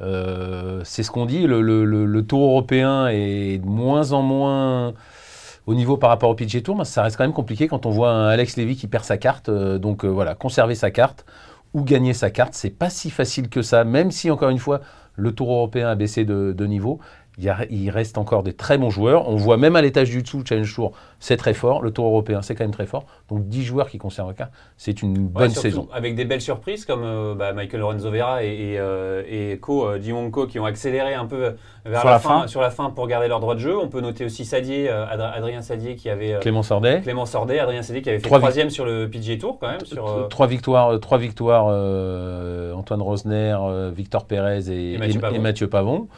Euh, c'est ce qu'on dit, le, le- le- le tour européen est de moins en moins au niveau par rapport au PGA Tour, mais ça reste quand même compliqué quand on voit un Alex Levy qui perd sa carte. Donc voilà, conserver sa carte ou gagner sa carte, c'est pas si facile que ça, même si encore une fois, le tour européen a baissé de, de niveau. Il, y a- il reste encore des très bons joueurs. On voit même à l'étage du dessous, Challenge Tour, c'est très fort. Le tour européen, c'est quand même très fort. Donc 10 joueurs qui conservent la carte, c'est une bonne saison. Avec des belles surprises comme euh, bah, Michael Lorenzo Vera et, et, euh, et Ko, euh, Ji-Won Ko qui ont accéléré un peu vers Sur la, la fin, fin. sur la fin pour garder leur droit de jeu. On peut noter aussi Sadier, euh, Adr- Adrien Sadier qui avait euh, Clément Sordet. Clément Sordet, Adrien Sadier qui avait fait troisième sur le PGA Tour quand même. Sur, euh, Trois victoires, euh, trois victoires euh, Antoine Rosner, euh, Victor Pérez et, Et Mathieu Pavon.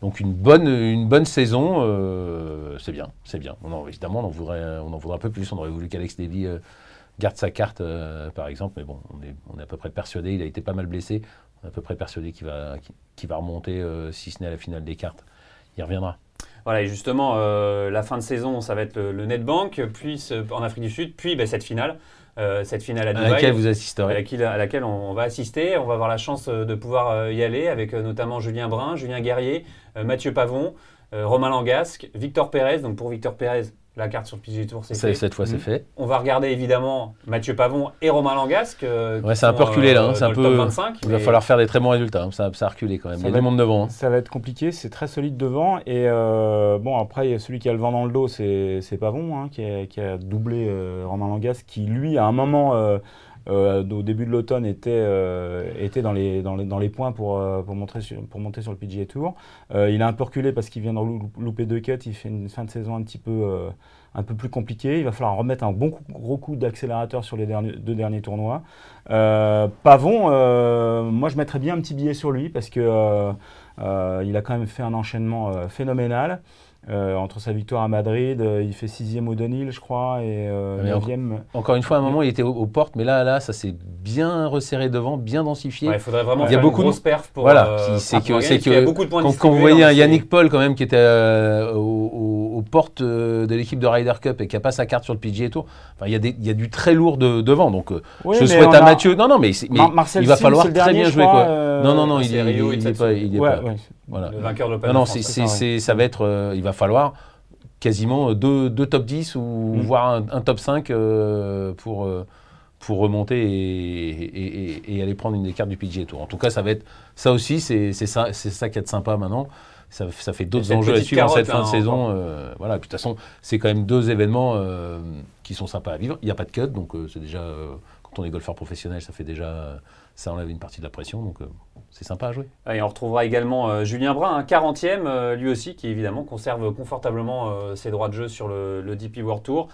Donc une bonne, une bonne saison, euh, c'est bien, c'est bien. On en- évidemment, on en, voudrait, on en voudrait un peu plus. On aurait voulu qu'Alex Levy euh, garde sa carte, euh, par exemple. Mais bon, on est, à peu près persuadé. Il a été pas mal blessé. On est à peu près persuadé qu'il va, qu'il- va remonter, euh, si ce n'est à la finale des cartes. Il reviendra. Voilà, et justement, la fin de saison, ça va être le, Netbank, puis en Afrique du Sud, puis bah, cette finale, euh, cette finale à À Dubaï. laquelle vous à assisterez. laquelle, à laquelle on, on va assister. On va avoir la chance euh, de pouvoir euh, y aller avec notamment Julien Brun, Julien Guerrier, Mathieu Pavon, Romain Langasque, Victor Pérez. Donc pour Victor Pérez, la carte sur le PGA Tour, c'est fait. Cette fois, c'est Mhm. fait. On va regarder évidemment Mathieu Pavon et Romain Langasque. euh, Ouais, qui c'est un peu reculé, là, hein. euh, C'est un peu- le top 25. Il va falloir faire des très bons résultats. hein. Ça, ça a reculé quand même. Ça Il y a va du monde devant. hein. Ça va être compliqué, c'est très solide devant. Et euh, bon, après, celui qui a le vent dans le dos, c'est c'est Pavon, hein, qui, a, qui a doublé euh, Romain Langas, qui lui, à un moment, euh, au début de l'automne, était, euh, était dans, les, dans, les, dans les points pour, euh, pour, montrer sur- pour monter sur le PGA Tour. Euh, il a un peu reculé parce qu'il vient de lou- louper deux cuts. Il fait une fin de saison un petit peu, euh, un peu plus compliquée. Il va falloir remettre un bon coup- gros coup d'accélérateur sur les deux derniers tournois. Pavon, moi, je mettrais bien un petit billet sur lui parce que. il a quand même fait un enchaînement phénoménal. Euh, entre sa victoire à Madrid, euh, il fait sixième au Dunhill, je crois, et euh, Mais en- neuvième. Encore une fois, à un moment, il était aux, aux portes, mais là, là, ça s'est bien resserré devant, bien densifié. Ouais, il faudrait vraiment Il y a faire beaucoup une de- grosse perf pour. Voilà, euh, c'est que- c'est parce qu'il y a que beaucoup de points Quand, quand distribués vous voyez un Yannick Paul quand même qui était euh, aux, aux- aux portes de l'équipe de Ryder Cup et qui a pas sa carte sur le PGA Tour, enfin, il y, a des- il y a du très lourd de- devant. Donc euh, Oui, je souhaite on à a- Mathieu. Non, non, mais, c'est- mais Mar- Marcel il va Sim, falloir très dernier, bien jouer. crois, Quoi. euh, non, non, non, il est, Rio, il il est pas. il est pas- voilà. Le vainqueur de l'Open Non, de non, ça, va être. il va falloir quasiment deux, deux top 10 ou Mm. voire un, un top 5 euh, pour, euh, pour remonter et, et- et- et aller prendre une des cartes du PGA Tour. En tout cas, ça va être. Ça aussi, c'est, ça, ça qui est sympa maintenant. Ça, ça fait d'autres enjeux à suivre en cette fin de hein, saison. euh, voilà. De toute façon, c'est quand même deux événements euh, qui sont sympas à vivre. Il n'y a pas de cut, donc c'est déjà. Quand on est golfeur professionnel, ça fait déjà. ça enlève une partie de la pression, donc euh, c'est sympa à jouer. Et on retrouvera également euh, Julien Brun, un 40e, euh, lui aussi, qui évidemment conserve confortablement euh, ses droits de jeu sur le, le DP World Tour.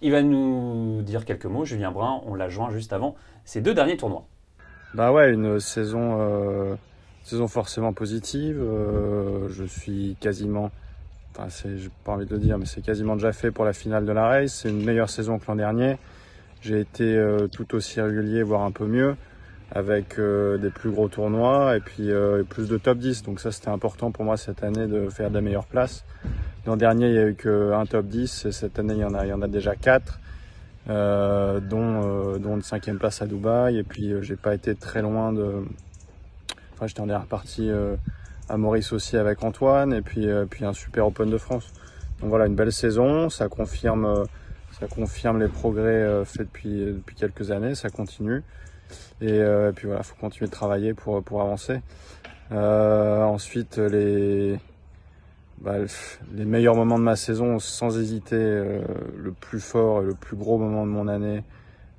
Il va nous dire quelques mots. Julien Brun, on l'a joint juste avant ses deux derniers tournois. Bah ouais, une saison, euh, saison forcément positive. Euh, je suis quasiment, enfin c'est, j'ai pas envie de le dire, mais c'est quasiment déjà fait pour la finale de la race. C'est une meilleure saison que l'an dernier. J'ai été euh, tout aussi régulier, voire un peu mieux, avec euh, des plus gros tournois et puis euh, plus de top 10. Donc ça c'était important pour moi cette année de faire des meilleures places. L'an dernier il y a eu qu'un top 10 et cette année il y en a, déjà quatre euh, dont, euh, dont une cinquième place à Dubaï. Et puis euh, j'ai pas été très loin de. Enfin, j'étais en dernière partie à Maurice aussi avec Antoine, et puis, puis un super Open de France. Donc voilà, une belle saison, ça confirme, ça confirme les progrès euh, faits depuis, depuis quelques années, ça continue. Et, euh, puis voilà, faut continuer de travailler pour, avancer. Euh, ensuite, les, bah, le- les meilleurs moments de ma saison, sans hésiter, euh, le plus fort et le plus gros moment de mon année,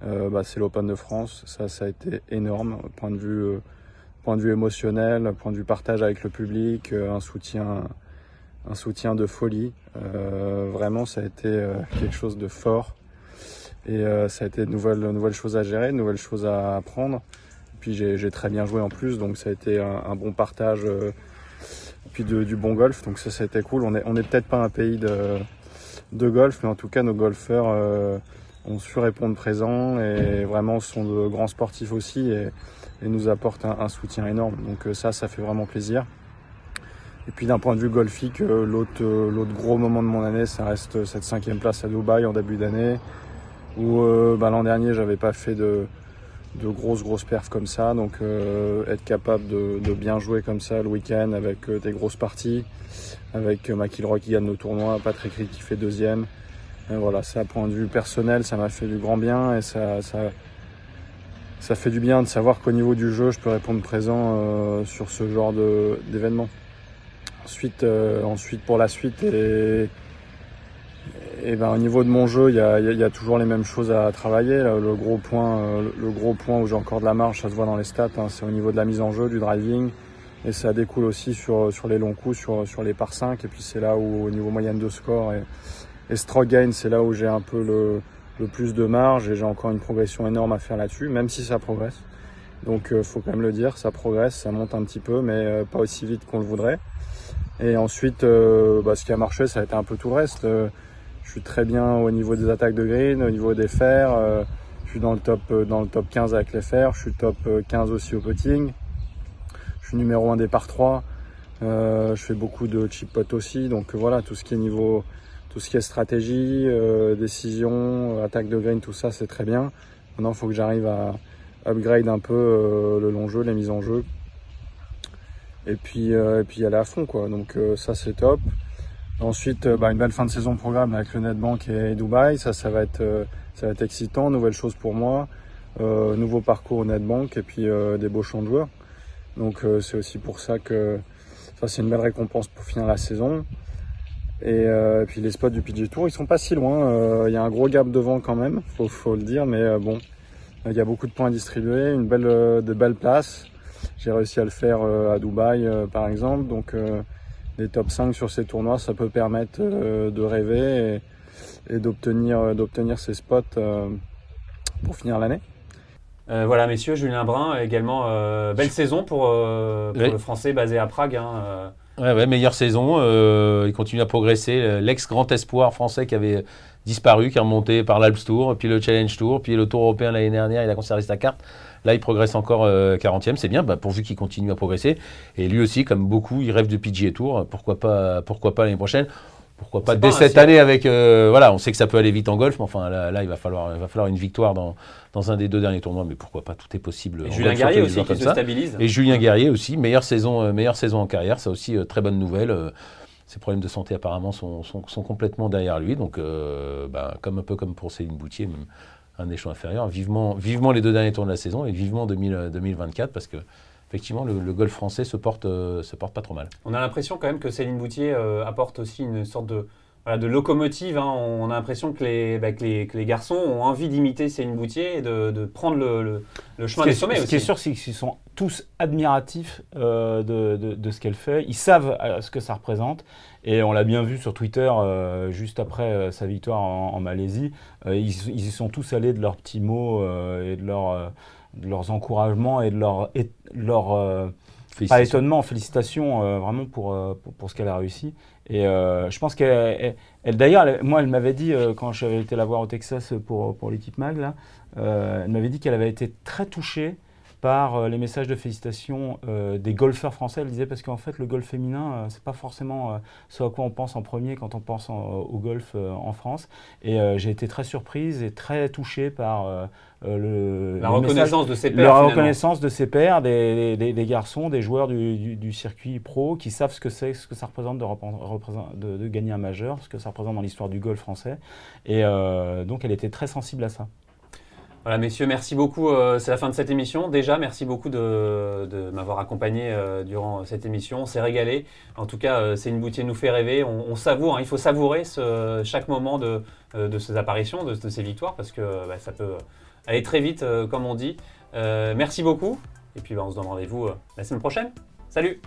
euh, bah, c'est l'Open de France. Ça, ça a été énorme, point de vue, euh, point de vue émotionnel, point de vue partage avec le public, euh, un soutien, un soutien de folie. Euh, vraiment, ça a été euh, quelque chose de fort. Et euh, ça a été de nouvelles, choses à gérer, de nouvelles choses à apprendre. Puis j'ai très bien joué en plus, donc ça a été un, bon partage. de- du bon golf, donc ça, ça a été cool. On est, on est peut-être pas un pays de, golf, mais en tout cas, nos golfeurs ont su répondre présent et vraiment sont de grands sportifs aussi et, et nous apportent un, soutien énorme. Donc ça, ça fait vraiment plaisir. Et puis d'un point de vue golfique, euh, l'autre euh, l'autre gros moment de mon année, ça reste cette cinquième place à Dubaï en début d'année, où euh, bah, l'an dernier, j'avais pas fait de, grosses grosses perfs comme ça. Donc euh, être capable de, bien jouer comme ça le week-end avec euh, des grosses parties, avec euh, McIlroy qui gagne le tournoi, Patrick Reed qui fait deuxième. Et voilà, ça, point de vue personnel, ça m'a fait du grand bien et ça, ça, fait du bien de savoir qu'au niveau du jeu, je peux répondre présent euh, sur ce genre d'événement. Ensuite, euh, ensuite, pour la suite, et, et ben, au niveau de mon jeu, il y a, y a- toujours les mêmes choses à travailler. Le gros point, euh, le gros point où j'ai encore de la marge, ça se voit dans les stats, hein, c'est au niveau de la mise en jeu, du driving. Et ça découle aussi sur, sur les longs coups, sur, sur les par 5. Et puis c'est là où, au niveau moyenne de score et, et stroke gain, c'est là où j'ai un peu le, le plus de marge et j'ai encore une progression énorme à faire là-dessus, même si ça progresse. Donc euh, faut quand même le dire, ça progresse, ça monte un petit peu, mais euh, pas aussi vite qu'on le voudrait. Et ensuite, euh, bah, ce qui a marché, ça a été un peu tout le reste. Euh, je suis très bien au niveau des attaques de green, au niveau des fers. euh, je suis dans le top dans le top 15 avec les fers. Je suis top euh, 15 aussi au putting. Je suis numéro 1 des par 3. Euh, je fais beaucoup de chip pot aussi. Donc voilà, tout ce qui est niveau, tout ce qui est stratégie, décision, attaque de green, tout ça, c'est très bien. Maintenant, il faut que j'arrive à upgrade un peu le long jeu, les mises en jeu. Et puis, euh, et puis aller à fond, quoi. Donc euh, ça, c'est top. Ensuite, euh, bah, une belle fin de saison programme avec le Netbank et Dubaï. Ça, ça va être, ça va être excitant. Nouvelle chose pour moi. Nouveau parcours au Netbank et puis des beaux champs de joueurs. Donc c'est aussi pour ça que ça c'est une belle récompense pour finir la saison. Et, puis les spots du PG Tour, ils sont pas si loin. Il y a un gros gap devant quand même, faut, faut le dire. Mais bon, il y a beaucoup de points à distribuer, une belle, de belles places. J'ai réussi à le faire euh, à Dubaï euh, par exemple. Donc euh, les top 5 sur ces tournois, ça peut permettre euh, de rêver et, et d'obtenir euh, d'obtenir ces spots euh, pour finir l'année. Euh, voilà, messieurs, Julien Brun, également, euh, belle saison pour, euh, pour Oui. le français basé à Prague. hein, euh. Ouais, ouais, meilleure saison. euh, il continue à progresser. L'ex-grand espoir français qui avait disparu, qui est remonté par l'Alps Tour, puis le Challenge Tour, puis le Tour européen l'année dernière, il a conservé sa carte. Là, il progresse encore euh, 40e, c'est bien, bah, pourvu qu'il continue à progresser. Et lui aussi, comme beaucoup, il rêve de PGA Tour. Pourquoi pas, pourquoi pas l'année prochaine? Pourquoi pas dès pas cette année avec. euh, voilà, on sait que ça peut aller vite en golf, mais enfin là, là, il, va falloir, il va falloir une victoire dans, dans un des deux derniers tournois. Mais pourquoi pas Tout est possible. Et en Julien Guerrier aussi qui se ça. stabilise. Et Julien Guerrier aussi, meilleure saison, euh, meilleure saison en carrière, ça aussi, euh, très bonne nouvelle. euh, ses problèmes de santé apparemment sont, sont- sont complètement derrière lui, donc euh, ben, comme un peu comme pour Céline Boutier, même un échelon inférieur. Vivement, vivement les deux derniers tours de la saison et vivement 2000, euh, 2024 parce que effectivement le, golf français se porte, euh, se porte pas trop mal. On a l'impression quand même que Céline Boutier euh, apporte aussi une sorte de, voilà, de locomotive. hein. On a l'impression que les, bah, que, les, que les garçons ont envie d'imiter Céline Boutier et de, de prendre le, le- le chemin est, sommets ce aussi. qui est sûr, c'est qu'ils sont tous admiratifs euh, de, de- de ce qu'elle fait. Ils savent euh, ce que ça représente. Et on l'a bien vu sur Twitter, euh, juste après sa victoire en, en Malaisie. Ils, ils y sont tous allés de leurs petits mots et de, leur, de leurs encouragements et de leur, et, leur pas étonnement, félicitations vraiment pour, pour, pour ce qu'elle a réussi. Et euh, je pense qu'elle, elle- elle- d'ailleurs, moi, elle m'avait dit, euh, quand j'avais été la voir au Texas pour, pour l'équipe MAG, euh, elle m'avait dit qu'elle avait été très touchée par euh, les messages de félicitations euh, des golfeurs français. Elle disait parce qu'en fait, le golf féminin, euh, c'est pas forcément euh, ce à quoi on pense en premier quand on pense en- au golf en France. Et j'ai été très surprise et très touchée par le, La messages- reconnaissance de ses pairs. finalement. reconnaissance de ses pairs, des, des- des garçons, des joueurs du, du- du circuit pro qui savent ce que c'est, ce que ça représente de, de- de gagner un majeur, ce que ça représente dans l'histoire du golf français. Et donc elle était très sensible à ça. Voilà, messieurs, merci beaucoup. euh, c'est la fin de cette émission. Déjà, merci beaucoup de, m'avoir accompagné euh, durant cette émission. On s'est régalé. En tout cas, euh, Céline Boutier nous fait rêver. On, savoure, hein, il faut savourer chaque moment de, ces apparitions, de, ces victoires, parce que bah, ça peut aller très vite, comme on dit. Merci beaucoup. Et puis, bah, on se donne rendez-vous la semaine prochaine. Salut